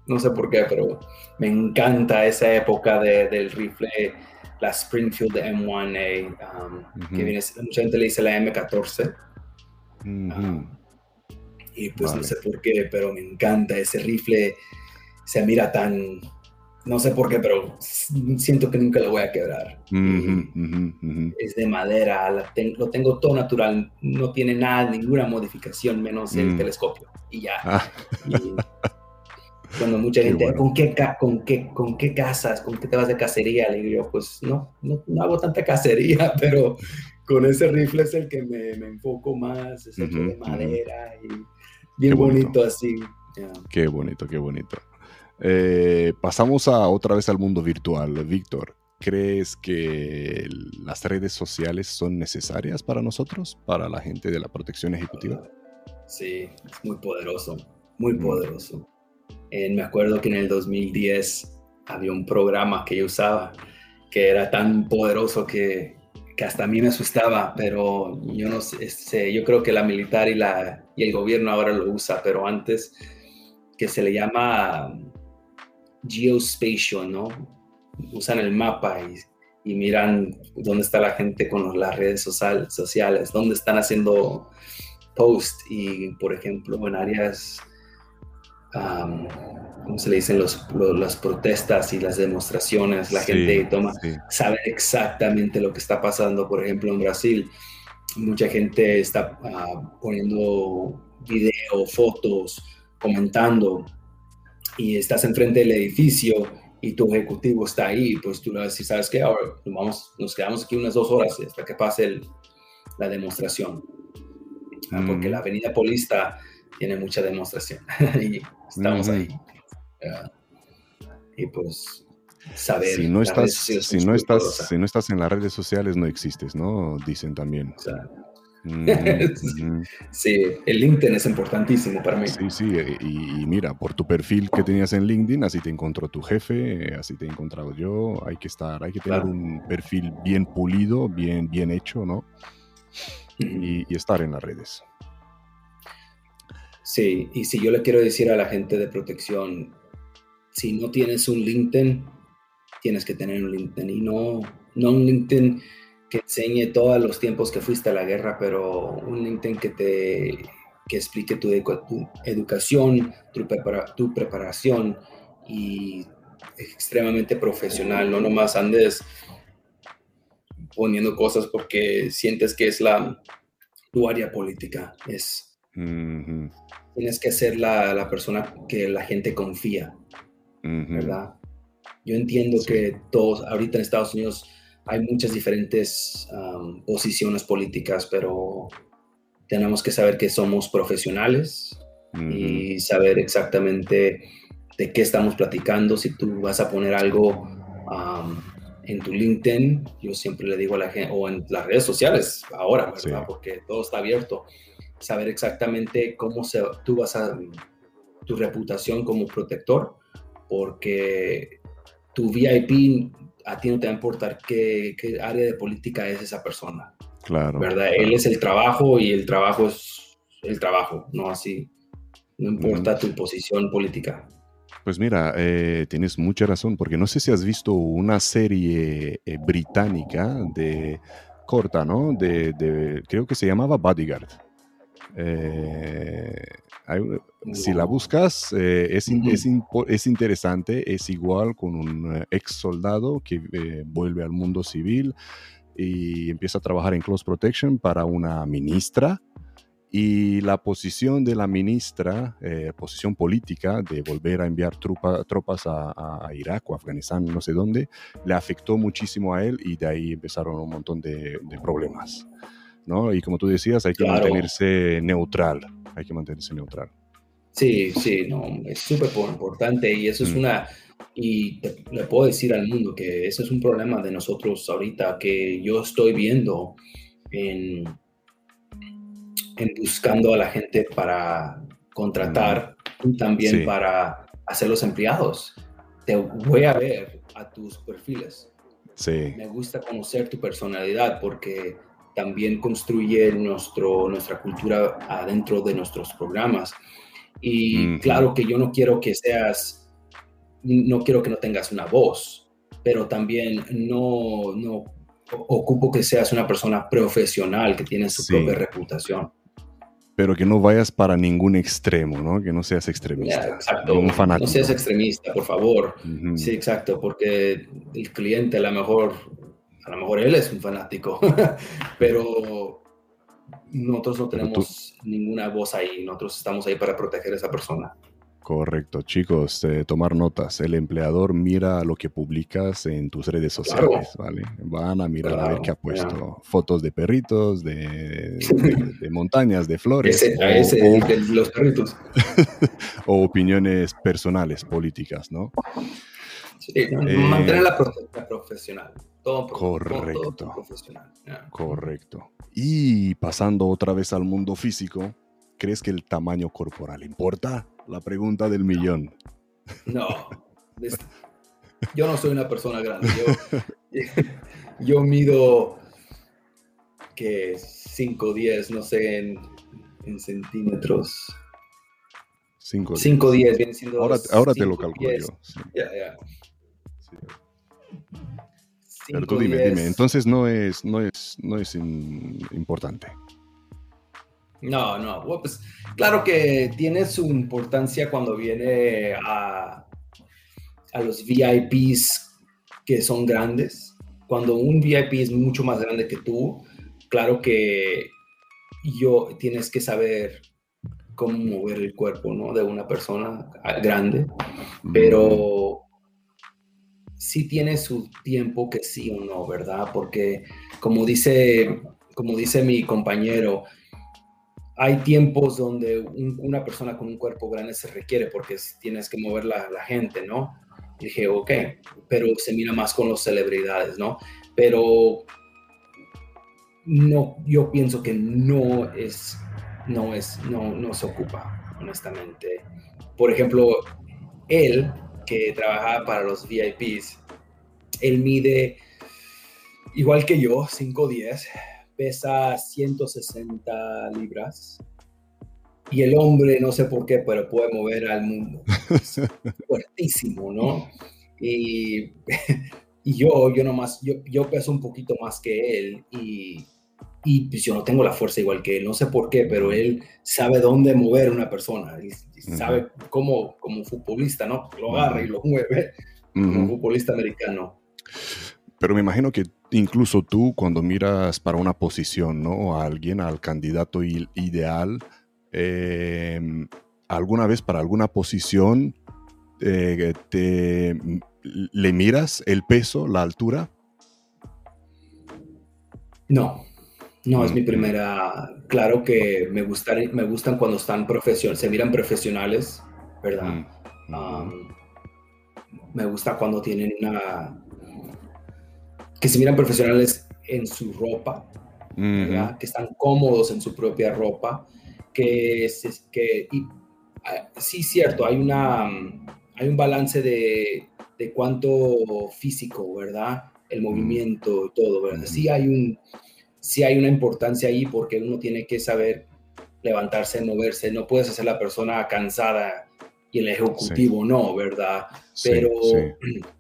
no sé por qué, pero me encanta esa época de, del rifle, la Springfield M1A, um, que viene, mucha gente le dice la M14. Um, y pues no sé por qué, pero me encanta ese rifle se mira tan, no sé por qué, pero siento que nunca lo voy a quebrar. Es de madera, lo tengo todo natural, no tiene nada, ninguna modificación, menos el mm. telescopio. Y ya. Ah. cuando mucha gente, ¿con, qué, con, qué, ¿con qué casas? ¿Con qué te vas de cacería? Le digo, pues no, no, hago tanta cacería, pero con ese rifle es el que me, enfoco más, es el de madera y bien bonito. así. Qué bonito, qué bonito. Eh, pasamos a otra vez al mundo virtual. Víctor, ¿crees que las redes sociales son necesarias para nosotros, para la gente de la protección ejecutiva? Sí, es muy poderoso, muy mm. poderoso. me acuerdo que en el 2010 había un programa que yo usaba que era tan poderoso que, que hasta a mí me asustaba, pero yo no sé, yo creo que la militar y, la, y el gobierno ahora lo usa, pero antes que se le llama geospatial, ¿no? Usan el mapa y, miran dónde está la gente con las redes sociales, dónde están haciendo post y, por ejemplo, en áreas, ¿cómo se le dicen? las protestas y las demostraciones, la gente toma, sabe exactamente lo que está pasando, por ejemplo, en Brasil. Mucha gente está ah, poniendo video, fotos, comentando y estás enfrente del edificio y tu ejecutivo está ahí, pues tú le vas a decir, ¿sabes qué? Ahora vamos, nos quedamos aquí unas dos horas hasta que pase la demostración. Ah, porque la avenida Polista tiene mucha demostración y estamos ahí. Ah, y pues saber. Si no, estás, si, no estás, si no estás en las redes sociales, no existes, ¿no? Dicen también. sí, el LinkedIn es importantísimo para mí. Sí, sí, eh, y, mira, por tu perfil que tenías en LinkedIn, así te encontró tu jefe, así te he encontrado yo. Hay que estar, hay que tener un perfil bien pulido, bien, bien hecho, ¿no? Y, estar en las redes. Sí, y si yo le quiero decir a la gente de protección, si no tienes un LinkedIn, tienes que tener un LinkedIn y no, no un LinkedIn que enseñe todos los tiempos que fuiste a la guerra, pero un LinkedIn que te que explique tu, educación, tu, tu preparación y extremadamente profesional, no nomás andes poniendo cosas porque sientes que es la tu área política, es tienes que ser la, la, persona que la gente confía, ¿verdad? Yo entiendo que todos ahorita en Estados Unidos hay muchas diferentes posiciones políticas, pero tenemos que saber que somos profesionales y saber exactamente de qué estamos platicando. Si tú vas a poner algo en tu LinkedIn, yo siempre le digo a la gente, o en las redes sociales ahora, ¿verdad? Porque todo está abierto. Saber exactamente cómo se, tú vas a, tu reputación como protector, porque tu VIP a ti no te va a importar qué, área de política es esa persona. Claro. ¿Verdad? Él es el trabajo y el trabajo es el trabajo, no así. No importa tu posición política. Pues mira, eh, tienes mucha razón, porque no sé si has visto una serie eh, británica de corta, ¿no? De, creo que se llamaba Bodyguard. Eh, si la buscas, eh, es, es, interesante, es igual con un ex soldado que vuelve al mundo civil y empieza a trabajar en Close Protection para una ministra y la posición de la ministra, eh, posición política de volver a enviar tropas a, Irak o Afganistán, no sé dónde, le afectó muchísimo a él y de ahí empezaron un montón de, problemas. ¿no? Y como tú decías, hay que mantenerse neutral, hay que mantenerse neutral. Sí, sí, no, es súper importante y eso es mm. una, y le puedo decir al mundo que eso es un problema de nosotros ahorita que yo estoy viendo en en buscando a la gente para contratar y también para hacer los empleados. Te voy a ver a tus perfiles. Sí. Me gusta conocer tu personalidad porque también construye nuestro, nuestra cultura adentro de nuestros programas. Y claro que yo no quiero que seas, no quiero que no tengas una voz, pero también no, no ocupo que seas una persona profesional que tiene su propia reputación pero que no vayas para ningún extremo, ¿no? Que no seas extremista. exacto. No seas extremista, por favor. Sí, exacto, porque el cliente a lo mejor, a lo mejor él es un fanático, pero nosotros no tenemos ninguna voz ahí, nosotros estamos ahí para proteger a esa persona. Correcto, chicos, eh, tomar notas. El empleador mira lo que publicas en tus redes sociales, ¿vale? Van a mirar a ver qué ha puesto. Fotos de perritos, de, montañas, de flores. Ese, o, los perritos. o opiniones personales, políticas, ¿no? Sí, eh, mantener la, profesional. Todo, correcto. profesional. Correcto. Y pasando otra vez al mundo físico, ¿crees que el tamaño corporal importa? La pregunta del millón. No, yo no soy una persona grande. Yo, mido que 5 10, no sé, en, centímetros. 5 10 viene siendo. Ahora, ahora te lo calculo yo. Ya, ya. Pero tú dime, dime, entonces no es, no es, no es importante. No, no, pues claro que tiene su importancia cuando viene a, a los VIPs que son grandes. Cuando un VIP es mucho más grande que tú, claro que yo tienes que saber cómo mover el cuerpo, ¿no? De una persona grande, pero sí tiene su tiempo que sí o no, ¿verdad? Porque como dice, como dice mi compañero, hay tiempos donde una persona con un cuerpo grande se requiere porque tienes que mover la, gente, ¿no? dije, ok, pero se mira más con las celebridades, ¿no? Pero no, yo pienso que no es, no es, no, no se ocupa, honestamente. Por ejemplo, él, que trabajaba para los VIPs, él mide igual que yo, 5'10", pesa 160 libras. Y el hombre, no sé por qué, pero puede mover al mundo. fuertísimo, ¿no? Y, y, yo, yo nomás, yo, yo peso un poquito más que él y, y pues yo no tengo la fuerza igual que él. No sé por qué, pero él sabe dónde mover una persona. Y, sabe cómo, como futbolista, ¿no? Lo agarra y lo mueve, como un futbolista americano. Pero me imagino que incluso tú cuando miras para una posición, ¿no? A alguien, al candidato ideal, em, alguna vez para alguna posición eh, te, le miras el peso, la altura. No, no es mi mm. primera. Claro que me gustan, me gustan cuando están profesionales, se miran profesionales, ¿verdad? Mm, me gusta cuando tienen una que se miran profesionales en su ropa, que están cómodos en su propia ropa, que, que y, ah, sí, cierto, hay, una, hay un balance de, de cuánto físico, ¿verdad? El movimiento, todo, ¿verdad? Sí hay, un, sí hay una importancia ahí porque uno tiene que saber levantarse, moverse, no puedes hacer la persona cansada y el ejecutivo no, ¿verdad? Pero...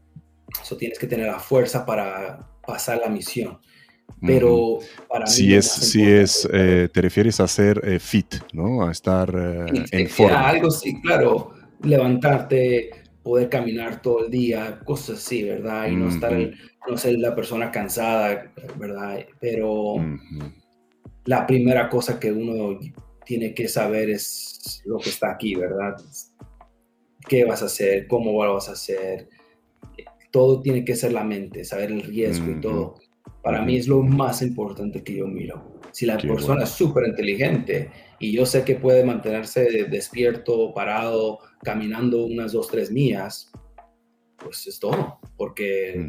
Eso tienes que tener la fuerza para pasar la misión. Pero para si es, si es eh, te refieres a ser eh, fit, ¿no? A estar eh, en forma. Algo sí, claro. Levantarte, poder caminar todo el día, cosas así, ¿verdad? Y no estar, no ser la persona cansada, ¿verdad? Pero la primera cosa que uno tiene que saber es lo que está aquí, ¿verdad? ¿Qué vas a hacer? ¿Cómo lo vas a hacer? Todo tiene que ser la mente, saber el riesgo y todo. Para mí es lo más importante que yo miro. Si la persona es súper inteligente y yo sé que puede mantenerse despierto, parado, caminando unas dos, tres millas, pues es todo. Porque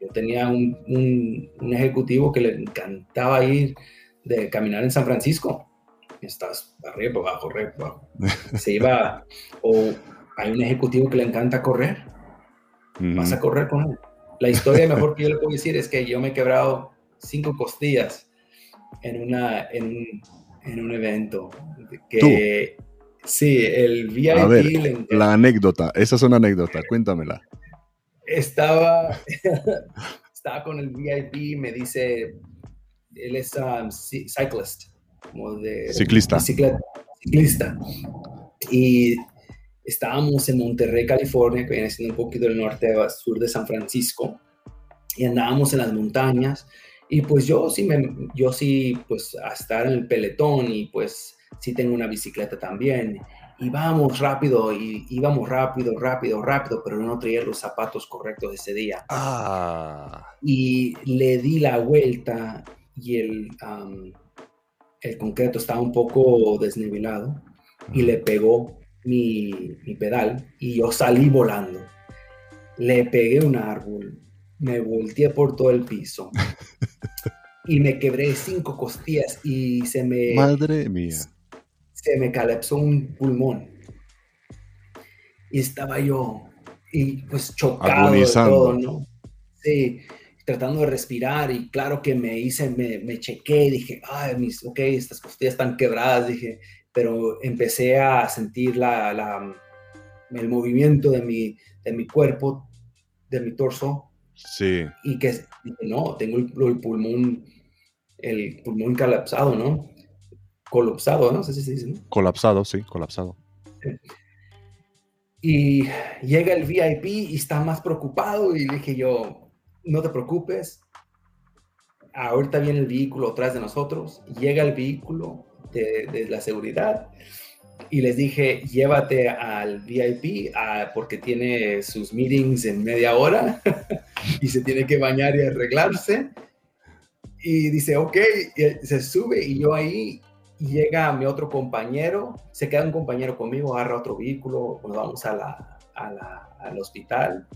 yo tenía un, un, ejecutivo que le encantaba ir de caminar en San Francisco. Estás arriba, abajo, arriba, abajo. Se iba, o hay un ejecutivo que le encanta correr. Vas a correr con él. La historia mejor que yo le puedo decir es que yo me he quebrado cinco costillas en, una, en, un, en un evento. Que, Sí, el VIP. A ver, la anécdota, esa es una anécdota, cuéntamela. Estaba, estaba con el VIP, me dice, él es um, cyclist, como de ciclista. ciclista. Y estábamos en Monterrey, California, que viene siendo un poquito del norte, sur de San Francisco, y andábamos en las montañas. Y pues yo sí, me, yo sí, pues a estar en el peletón y pues sí tengo una bicicleta también. Y vamos rápido, y íbamos rápido, rápido, rápido, pero no traía los zapatos correctos ese día. Ah. Y le di la vuelta y el, el concreto estaba un poco desnivelado y le pegó mi, mi, pedal y yo salí volando. Le pegué un árbol, me volteé por todo el piso y me quebré cinco costillas y se me... Madre mía. Se me calapsó un pulmón. Y estaba yo, y pues chocado de todo, ¿no? Sí, tratando de respirar y claro que me hice, me, me chequé, dije, ay, mis, ok, estas costillas están quebradas, dije, pero empecé a sentir la, la, el movimiento de mi, de mi cuerpo, de mi torso. Sí. Y que dije, no, tengo el, pulmón, el pulmón colapsado, ¿no? Colapsado, ¿no? sé si se dice, ¿no? Colapsado, sí, colapsado. Y llega el VIP y está más preocupado y le dije yo, no te preocupes, ahorita viene el vehículo atrás de nosotros, llega el vehículo de, la seguridad y les dije, llévate al VIP ah, porque tiene sus meetings en media hora y se tiene que bañar y arreglarse. Y dice, ok, se sube y yo ahí llega mi otro compañero, se queda un compañero conmigo, agarra otro vehículo, nos vamos a la, al hospital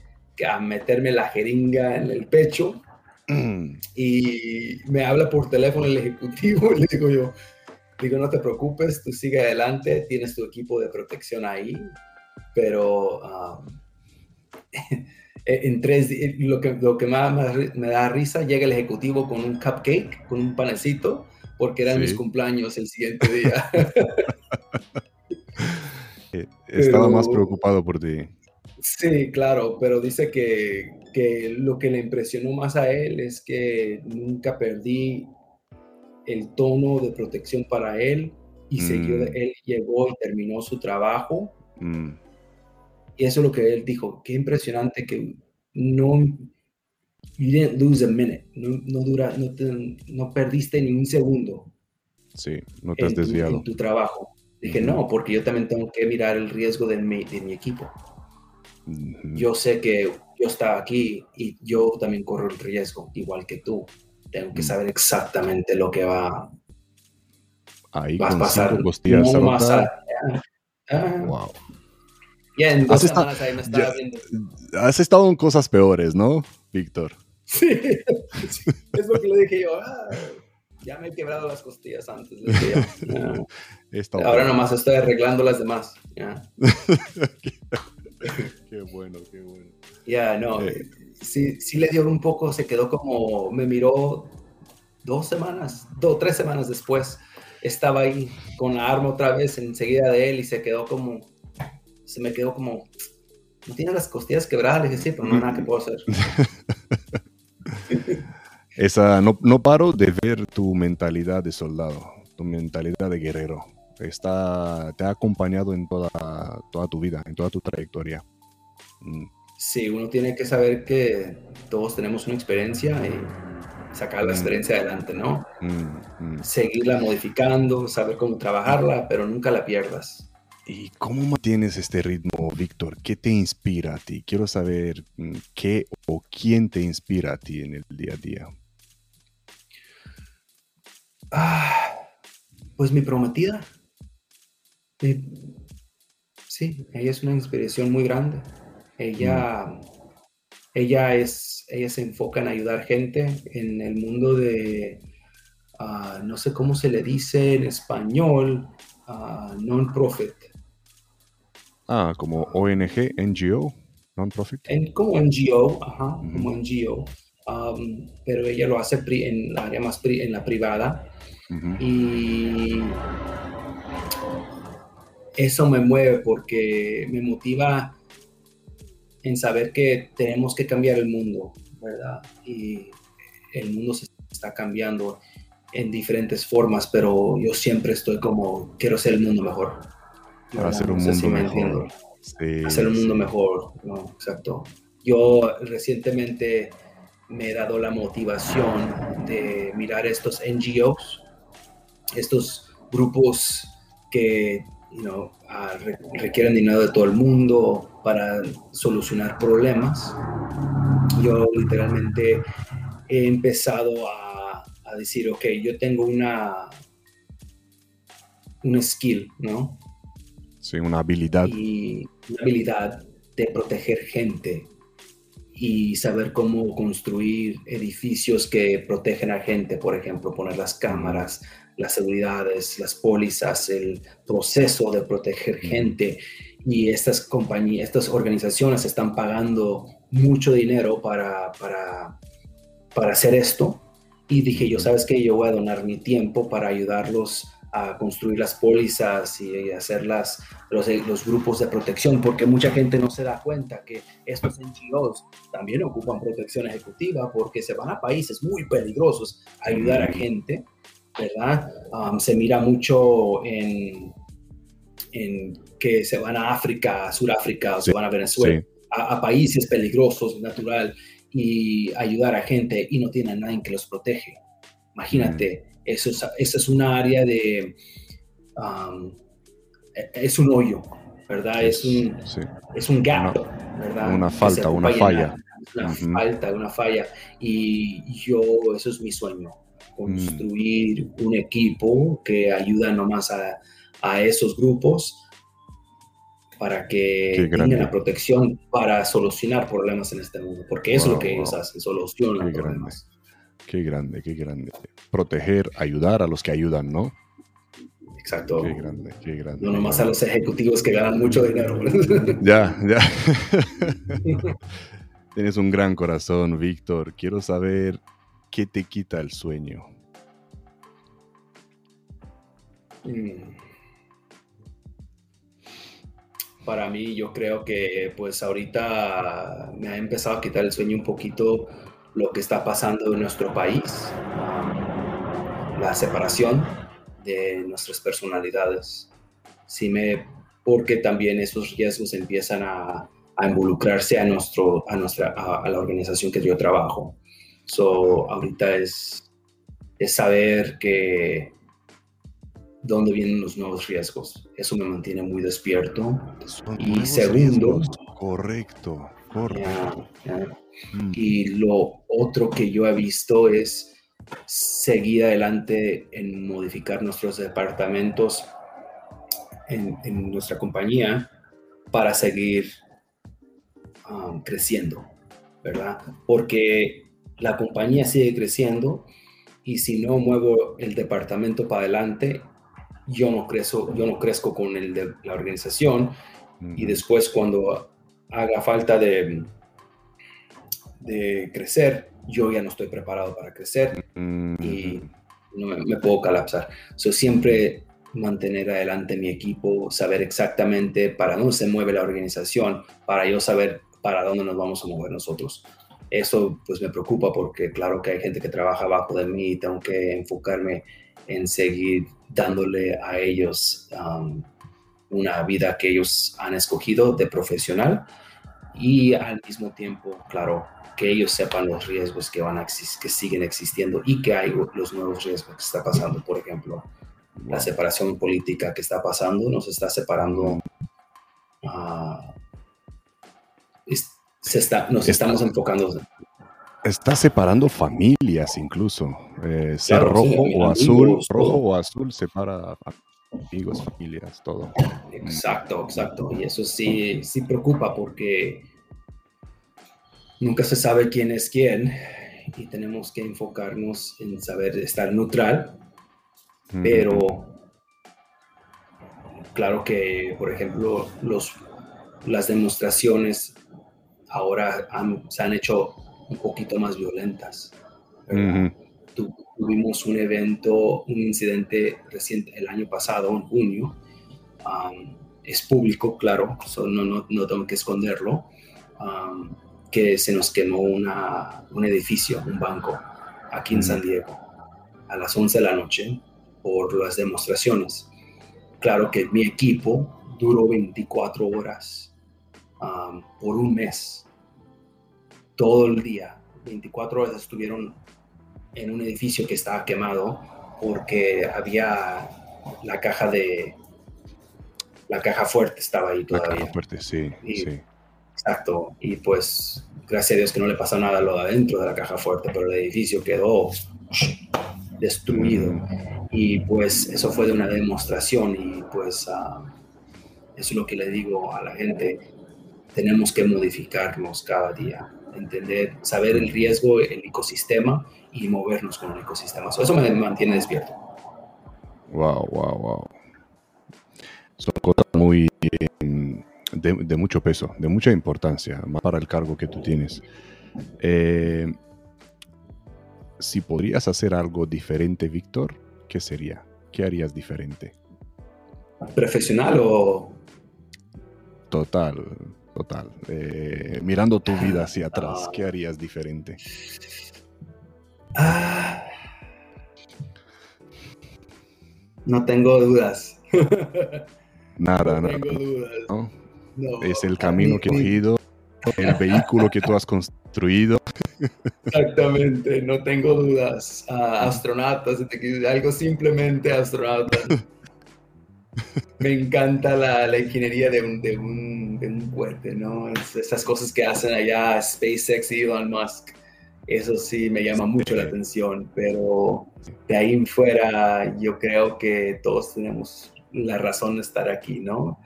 a meterme la jeringa en el pecho mm. y me habla por teléfono el ejecutivo y le digo yo, digo, no te preocupes, tú sigue adelante, tienes tu equipo de protección ahí, pero um, en tres lo que, lo que más me da risa, llega el ejecutivo con un cupcake, con un panecito, porque eran mis cumpleaños el siguiente día. Eh, estaba más preocupado por ti. Sí, claro, pero dice que, que, lo que le impresionó más a él es que nunca perdí el tono de protección para él y siguió, mm. él llegó y terminó su trabajo. Mm. Y eso es lo que él dijo, qué impresionante que no, you didn't lose a minute, no, dura, no, no, perdiste ni un segundo. Sí, no te has desviado. en tu trabajo. Dije, no, porque yo también tengo que mirar el riesgo de mi, de mi equipo. Yo sé que yo estaba aquí y yo también corro el riesgo, igual que tú. Tengo que mm. saber exactamente lo que va, Ahí a pasar. No más wow. Ya en dos has semanas ahí me estaba viendo. Has estado en cosas peores, ¿no, Víctor? Sí, es lo que le dije yo. Ah, ya me he quebrado las costillas antes. Ahora nomás estoy arreglando las demás. qué bueno, qué bueno. Ya, no, eh. sí, sí le dio un poco, se quedó como, me miró dos semanas, dos, tres semanas después, estaba ahí con la arma otra vez enseguida de él y se quedó como, se me quedó como, no tiene las costillas quebradas, le dije, sí, pero no hay nada que puedo hacer. Esa, no, no paro de ver tu mentalidad de soldado, tu mentalidad de guerrero. Está, te ha acompañado en toda, toda tu vida, en toda tu trayectoria. Mm. Sí, uno tiene que saber que todos tenemos una experiencia y sacar la mm. experiencia adelante, ¿no? Mm, Seguirla modificando, saber cómo trabajarla, pero nunca la pierdas. ¿Y cómo mantienes este ritmo, Víctor? ¿Qué te inspira a ti? Quiero saber qué o quién te inspira a ti en el día a día. Ah, pues mi prometida. Sí, ella es una inspiración muy grande. Ella, mm. ella, es, ella se enfoca en ayudar gente en el mundo de, ah, no sé cómo se le dice en español, uh, non-profit. Ah, como ONG, NGO, non-profit. como NGO, ajá, como NGO. Um, pero ella lo hace en la área más en la privada. Y eso me mueve porque me motiva en saber que tenemos que cambiar el mundo, ¿verdad? Y el mundo se está cambiando en diferentes formas, pero yo siempre estoy como, quiero hacer el mundo mejor. Para hacer un mundo mejor. hacer un mundo mejor, ¿no? Exacto. Yo recientemente me he dado la motivación de mirar estos NGOs, estos grupos que requieren dinero de todo el mundo para solucionar problemas. Yo literalmente he empezado a, a decir, ok, yo tengo una, un skill, ¿no? Sí, una habilidad. Y una habilidad de proteger gente y saber cómo construir edificios que protegen a gente, por ejemplo, poner las cámaras, las seguridades, las pólizas, el proceso de proteger gente. Y estas compañías, estas organizaciones están pagando mucho dinero para, para, para hacer esto. Y dije, yo sabes que yo voy a donar mi tiempo para ayudarlos a construir las pólizas y hacer las, los, los, grupos de protección, porque mucha gente no se da cuenta que estos NGOs también ocupan protección ejecutiva porque se van a países muy peligrosos a ayudar a gente ¿verdad? Um, se mira mucho en, en, que se van a África, a Sudáfrica, o se van a Venezuela, a, países peligrosos, natural, y ayudar a gente y no tienen a nadie que los protege. Imagínate, mm. Eso es, esa es una área de... Um, e, es un hoyo, ¿verdad? Es un, es un gap, una, ¿verdad? Una falta, una falla. Una falta, una falla. Y yo, eso es mi sueño, construir un equipo que ayuda nomás a, a esos grupos para que tengan la protección para solucionar problemas en este mundo, porque eso es lo que ellos hacen, solucionan problemas. Qué grande, qué grande. Proteger, ayudar a los que ayudan, ¿no? Exacto. Qué grande, qué grande. No nomás a los ejecutivos que ganan mucho dinero. ya, ya. Tienes un gran corazón, Víctor. Quiero saber ¿qué te quita el sueño? Mm. Para mí, yo creo que pues ahorita me ha empezado a quitar el sueño un poquito lo que está pasando en nuestro país, la separación de nuestras personalidades. Sí me, porque también esos riesgos empiezan a, involucrarse a, nuestro, a, nuestra, a la organización que yo trabajo. So, ahorita es, es saber que dónde vienen los nuevos riesgos. Eso me mantiene muy despierto. y segundo, correcto, correcto. Mm. Y lo otro que yo he visto es seguir adelante en modificar nuestros departamentos en, en nuestra compañía para seguir um, creciendo, ¿verdad? Porque la compañía sigue creciendo y si no muevo el departamento para adelante, yo no crezco, yo no crezco con el de la organización y después cuando haga falta de, de crecer, yo ya no estoy preparado para crecer y no me, puedo colapsar. So, siempre mantener adelante mi equipo, saber exactamente para dónde se mueve la organización, para yo saber para dónde nos vamos a mover nosotros. Eso pues me preocupa porque claro que hay gente que trabaja abajo de mí y tengo que enfocarme en seguir dándole a ellos um, una vida que ellos han escogido de profesional y al mismo tiempo, claro, que ellos sepan los riesgos que, van a que siguen existiendo y que hay los nuevos riesgos que está pasando. Por ejemplo, la separación política que está pasando nos está separando. Uh, se está, nos estamos enfocando. Está separando familias incluso. Eh, ser rojo o azul, rojo o azul separa amigos, familias, todo. Exacto, exacto. Y eso sí, sí preocupa porque nunca se sabe quién es quién y tenemos que enfocarnos en saber estar neutral, pero claro que, por ejemplo, los, las demostraciones ahora se han hecho un poquito más violentas. Tuvimos un evento, un incidente reciente el año pasado, en junio. es público, claro, no, no, no, tengo que esconderlo que se nos quemó una, un edificio, un banco, aquí en San Diego, a las 11 de la noche, por las demostraciones. Claro que mi equipo duró 24 horas um, por un mes, todo el día. 24 horas estuvieron en un edificio que estaba quemado porque había la caja de la caja fuerte estaba ahí todavía. La caja fuerte, sí, sí. Exacto. Y pues, gracias a Dios que no le pasó nada a lo de adentro de la caja fuerte, pero el edificio quedó destruido. Y pues eso fue de una demostración y pues uh, eso es lo que le digo a la gente. Tenemos que modificarnos cada día, entender, saber el riesgo, el ecosistema y movernos con el ecosistema. Eso me mantiene despierto. Wow, wow, wow. Son cosas muy de, mucho peso, de mucha importancia, más para el cargo que tú tienes. Eh, si podrías hacer algo diferente, Víctor, ¿qué sería? ¿Qué harías diferente? ¿Profesional o...? Total, total. Eh, mirando tu vida hacia atrás, ¿qué harías diferente? Ah, no tengo dudas. Nada, no Tengo dudas es el camino que has ido, el vehículo que tú has construido. Exactamente, no tengo dudas. Uh, astronautas, algo simplemente astronauta. Me encanta la, la ingeniería de un, de, un, de un cohete, ¿no? esas cosas que hacen allá SpaceX y Elon Musk. Eso sí me llama mucho la atención, pero de ahí en fuera yo creo que todos tenemos la razón de estar aquí, ¿no?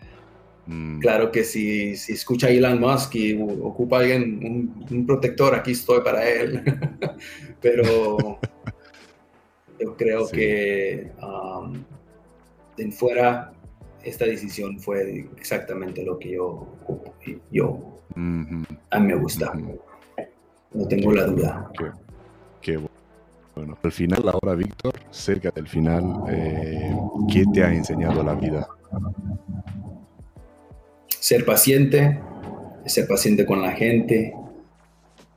Mm. Claro que si, si escucha Elon Musk y ocupa alguien, un, protector, aquí estoy para él. Pero yo creo que um, en fuera esta decisión fue exactamente lo que yo yo a mí me gusta. No tengo la duda. Qué, bueno. Al final, ahora, Víctor, cerca del final, eh, ¿qué te ha enseñado la vida? ser paciente, ser paciente con la gente,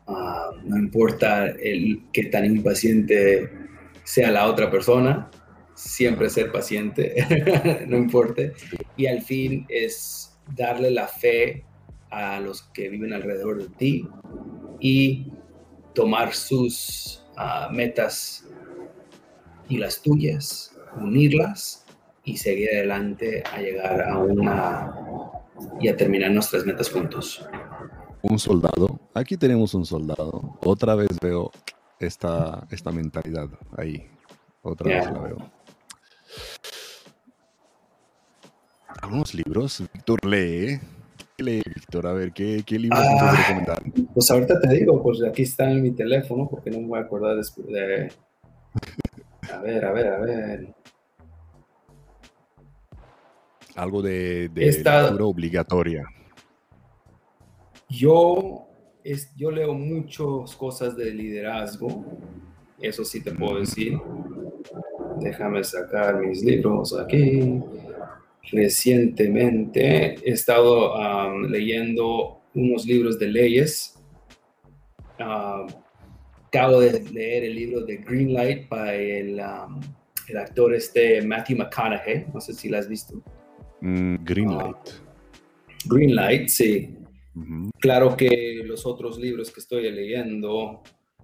ah, no importa el que tan impaciente sea la otra persona, siempre ser paciente, no importa. Y al fin es darle la fe a los que viven alrededor de ti y tomar sus ah, metas y las tuyas, unirlas y seguir adelante a llegar a una y a terminar nuestras metas juntos. Un soldado, aquí tenemos un soldado. Otra vez veo esta, esta mentalidad ahí. Otra vez la veo. Algunos libros, Víctor lee. ¿Qué lee, Víctor? A ver, ¿qué, qué libros ah, puedes recomendar? Pues ahorita te digo, pues aquí está en mi teléfono, porque no me voy a acordar después de... A ver, a ver, a ver algo de, lectura obligatoria. Yo, es, yo leo muchas cosas de liderazgo, eso sí te puedo decir. Déjame sacar mis libros aquí. Recientemente he estado leyendo unos libros de leyes acabo de leer el libro de Greenlight by el, um, el actor este Matthew McConaughey. No sé si lo has visto. Mm, Greenlight. Greenlight, sí. Claro que los otros libros que estoy leyendo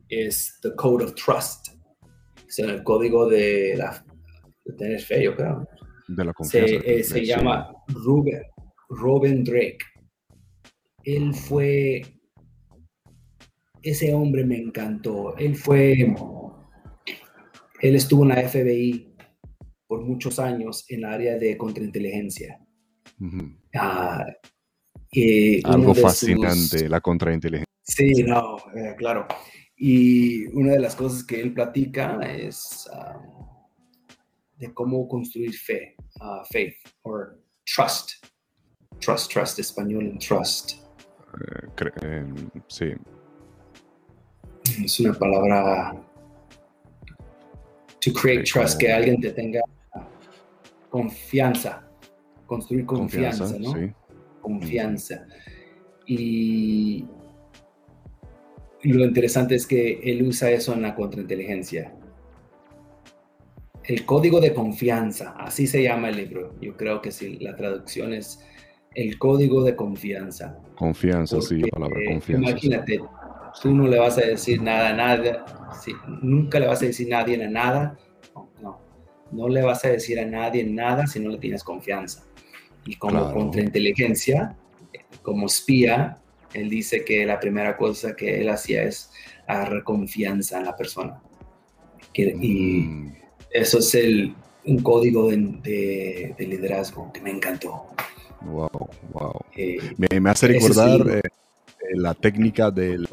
es The Code of Trust, es el código de, la, de tener fe, yo creo. De la confianza. Se, eh, se llama Ruben, Robin Drake. Él fue, ese hombre me encantó. Él fue, él estuvo en la FBI por muchos años en el área de contrainteligencia. Ah, Algo fascinante, la contrainteligencia. Sí, no, eh, claro. Y una de las cosas que él platica es ah, de cómo construir fe, uh, faith, or trust. Trust, trust, español, trust. Eh, sí. Es una palabra. To create trust, que alguien te tenga confianza. Construir confianza, ¿no? Sí. Confianza. Y lo interesante es que él usa eso en la contrainteligencia. El código de confianza, así se llama el libro. Yo creo que sí, la traducción es el código de confianza. Confianza, sí, la palabra confianza. Imagínate, tú no le vas a decir nada a nada, nunca le vas a decir a nadie a nada, no, no le vas a decir a nadie nada si no le tienes confianza. Y como contrainteligencia, como espía, él dice que la primera cosa que él hacía es agarrar confianza en la persona. Y mm. Eso es el, un código de, liderazgo que me encantó. Wow, wow. Eh, me, hace recordar eh, eh, la técnica del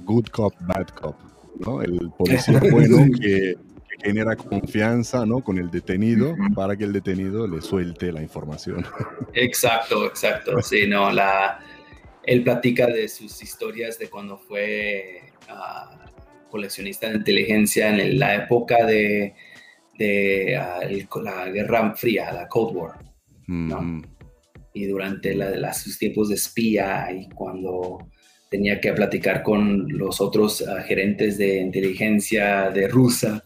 good cop, bad cop, ¿no? El policía bueno que, genera confianza, ¿no? Con el detenido para que el detenido le suelte la información. Exacto, exacto. Sí, no, la él platica de sus historias de cuando fue ah, coleccionista de inteligencia en la época de, ah, la Guerra Fría, la Cold War. Mm. Y durante sus tiempos de espía y cuando tenía que platicar con los otros ah, gerentes de inteligencia de Rusia,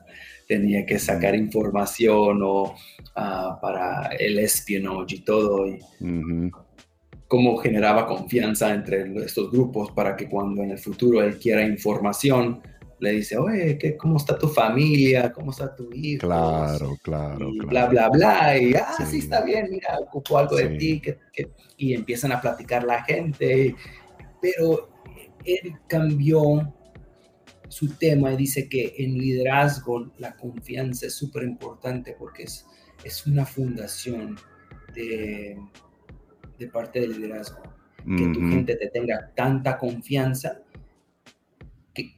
tenía que sacar información o, para el espionaje y todo. Y, cómo generaba confianza entre estos grupos para que cuando en el futuro él quiera información, le dice, oye, ¿qué, ¿cómo está tu familia? ¿Cómo está tu hijo? Claro, claro. Y bla, bla, bla. Y, ah, sí, está bien, mira, ocupo algo de ti. y empiezan a platicar la gente. Pero él cambió su tema y dice que en liderazgo la confianza es súper importante porque es, es una fundación de de parte del liderazgo. Que tu gente te tenga tanta confianza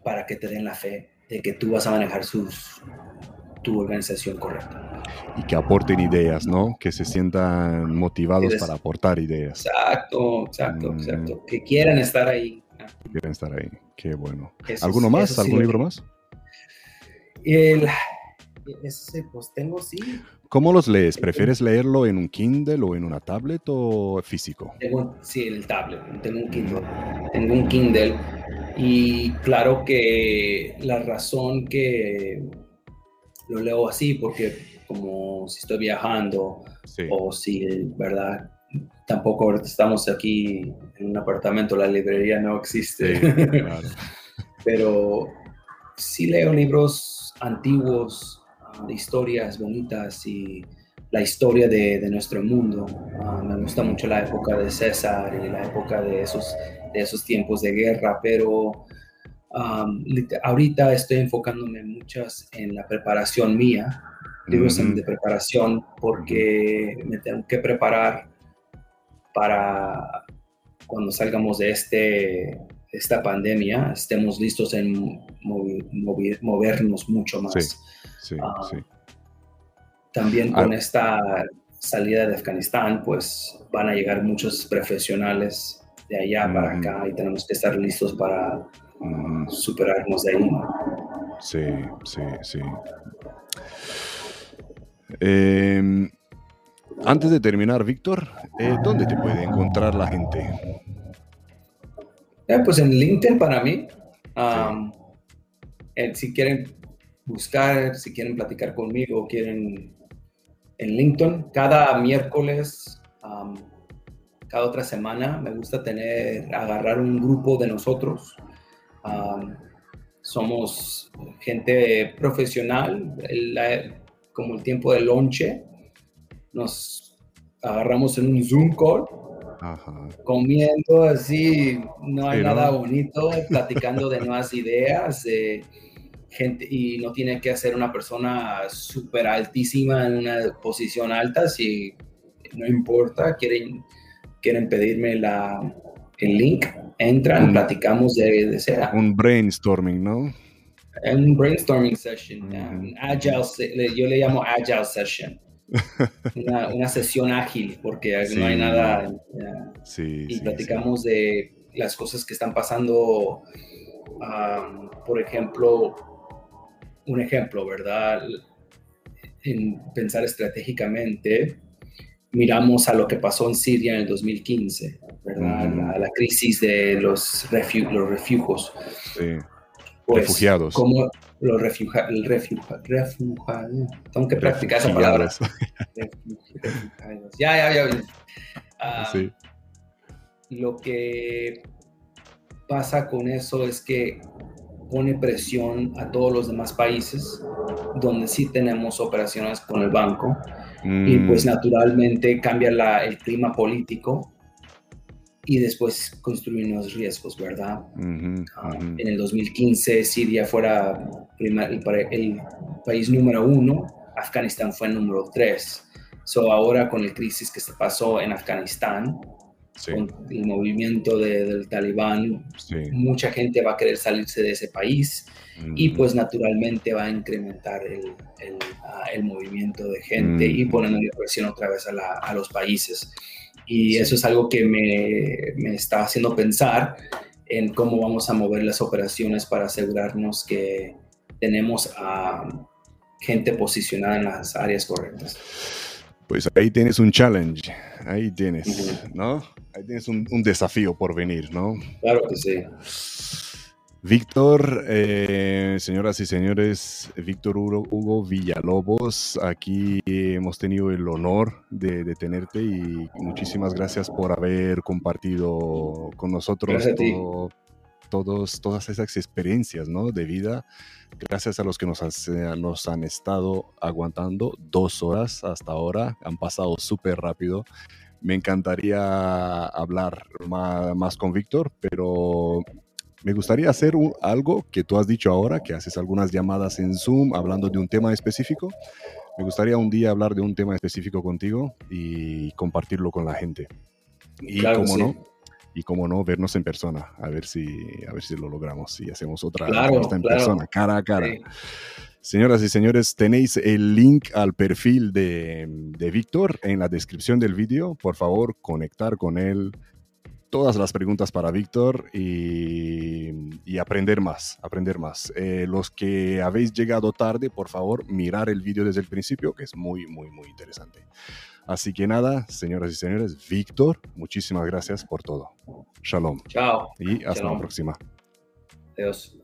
para que te den la fe de que tú vas a manejar sus, tu organización correcta. Y que aporten ideas, ¿no? Que se sientan motivados para aportar ideas. Exacto, exacto, exacto. Que quieran estar ahí. Quieren estar ahí. Qué bueno. ¿Alguno más? ¿Algún libro más? El, ese, pues tengo sí. ¿Cómo los lees? ¿Prefieres leerlo en un Kindle o en una tablet o físico? sí, en el tablet. Tengo un Kindle. Tengo un Kindle. Y claro que la razón que lo leo así, porque como si estoy viajando o si, ¿verdad? Tampoco estamos aquí en un apartamento, la librería no existe. Pero sí leo libros antiguos de historias bonitas y la historia de, nuestro mundo. Ah, me gusta mucho la época de César y la época de esos, de esos tiempos de guerra, pero ahorita estoy enfocándome muchas en la preparación mía, libros de preparación, porque me tengo que preparar para cuando salgamos de este, esta pandemia, estemos listos en movernos mucho más. Ah, también con esta salida de Afganistán, pues van a llegar muchos profesionales de allá para acá y tenemos que estar listos para superarnos de ahí. Sí, sí, sí. Em, antes de terminar, Víctor, eh, ¿dónde te puede encontrar la gente? Eh, pues en LinkedIn para mí, Eh, si quieren buscar, si quieren platicar conmigo, quieren en LinkedIn, cada miércoles, cada otra semana, me gusta tener, agarrar un grupo de nosotros. somos gente profesional, como el tiempo de lonche, nos agarramos en un Zoom call, comiendo así, no hay nada bonito, platicando de nuevas ideas, de gente, y no tiene que ser una persona súper altísima en una posición alta, si no importa, quieren, quieren pedirme la, el link, entran, platicamos de, de sea. Un brainstorming, ¿no? Un brainstorming session, agile, yo le llamo agile session. una, sesión ágil, porque no hay nada. y platicamos de las cosas que están pasando. por ejemplo, un ejemplo, ¿verdad? En pensar estratégicamente, miramos a lo que pasó en Siria en el 2015, ¿verdad? A la crisis de los, los refugios. Pues, refugiados. Como los refugiados, tengo que practicar esa palabra. ya, ya, ya. Ah, lo que pasa con eso es que pone presión a todos los demás países donde sí tenemos operaciones con el banco y pues mm. naturalmente cambia la, el clima político y después construir nuevos riesgos, ¿verdad? Ah, en el 2015 Siria fuera el, país número uno, Afganistán fue el número tres. So ahora con el crisis que se pasó en Afganistán, con el movimiento del talibán, mucha gente va a querer salirse de ese país y pues naturalmente va a incrementar el, el, ah, movimiento de gente y poniendo presión otra vez a, a los países. Y eso es algo que me, me, está haciendo pensar en cómo vamos a mover las operaciones para asegurarnos que tenemos a gente posicionada en las áreas correctas. Pues ahí tienes un challenge, ahí tienes, ¿no? Ahí tienes un, un, desafío por venir, ¿no? Claro que sí. Víctor, eh, señoras y señores, Víctor Hugo, Villalobos, aquí hemos tenido el honor de, tenerte y muchísimas gracias por haber compartido con nosotros todos, todas esas experiencias ¿no? de vida. Gracias a los que nos, nos han estado aguantando dos horas hasta ahora, han pasado súper rápido me encantaría hablar más, más, con Víctor, pero me gustaría hacer algo que tú has dicho ahora, que haces algunas llamadas en Zoom hablando de un tema específico. Me gustaría un día hablar de un tema específico contigo y compartirlo con la gente. Y como no, y como no, vernos en persona, a ver si, a ver si lo logramos y hacemos otra claro, en persona, cara a cara. Señoras y señores, tenéis el link al perfil de, de Víctor en la descripción del vídeo. Por favor, conectar con él, todas las preguntas para Víctor y, aprender más, aprender más. Eh, los que habéis llegado tarde, por favor, mirar el vídeo desde el principio, que es muy, muy, muy interesante. Así que nada, señoras y señores, Víctor, muchísimas gracias por todo. Shalom. Chao. Y hasta la próxima. Adiós.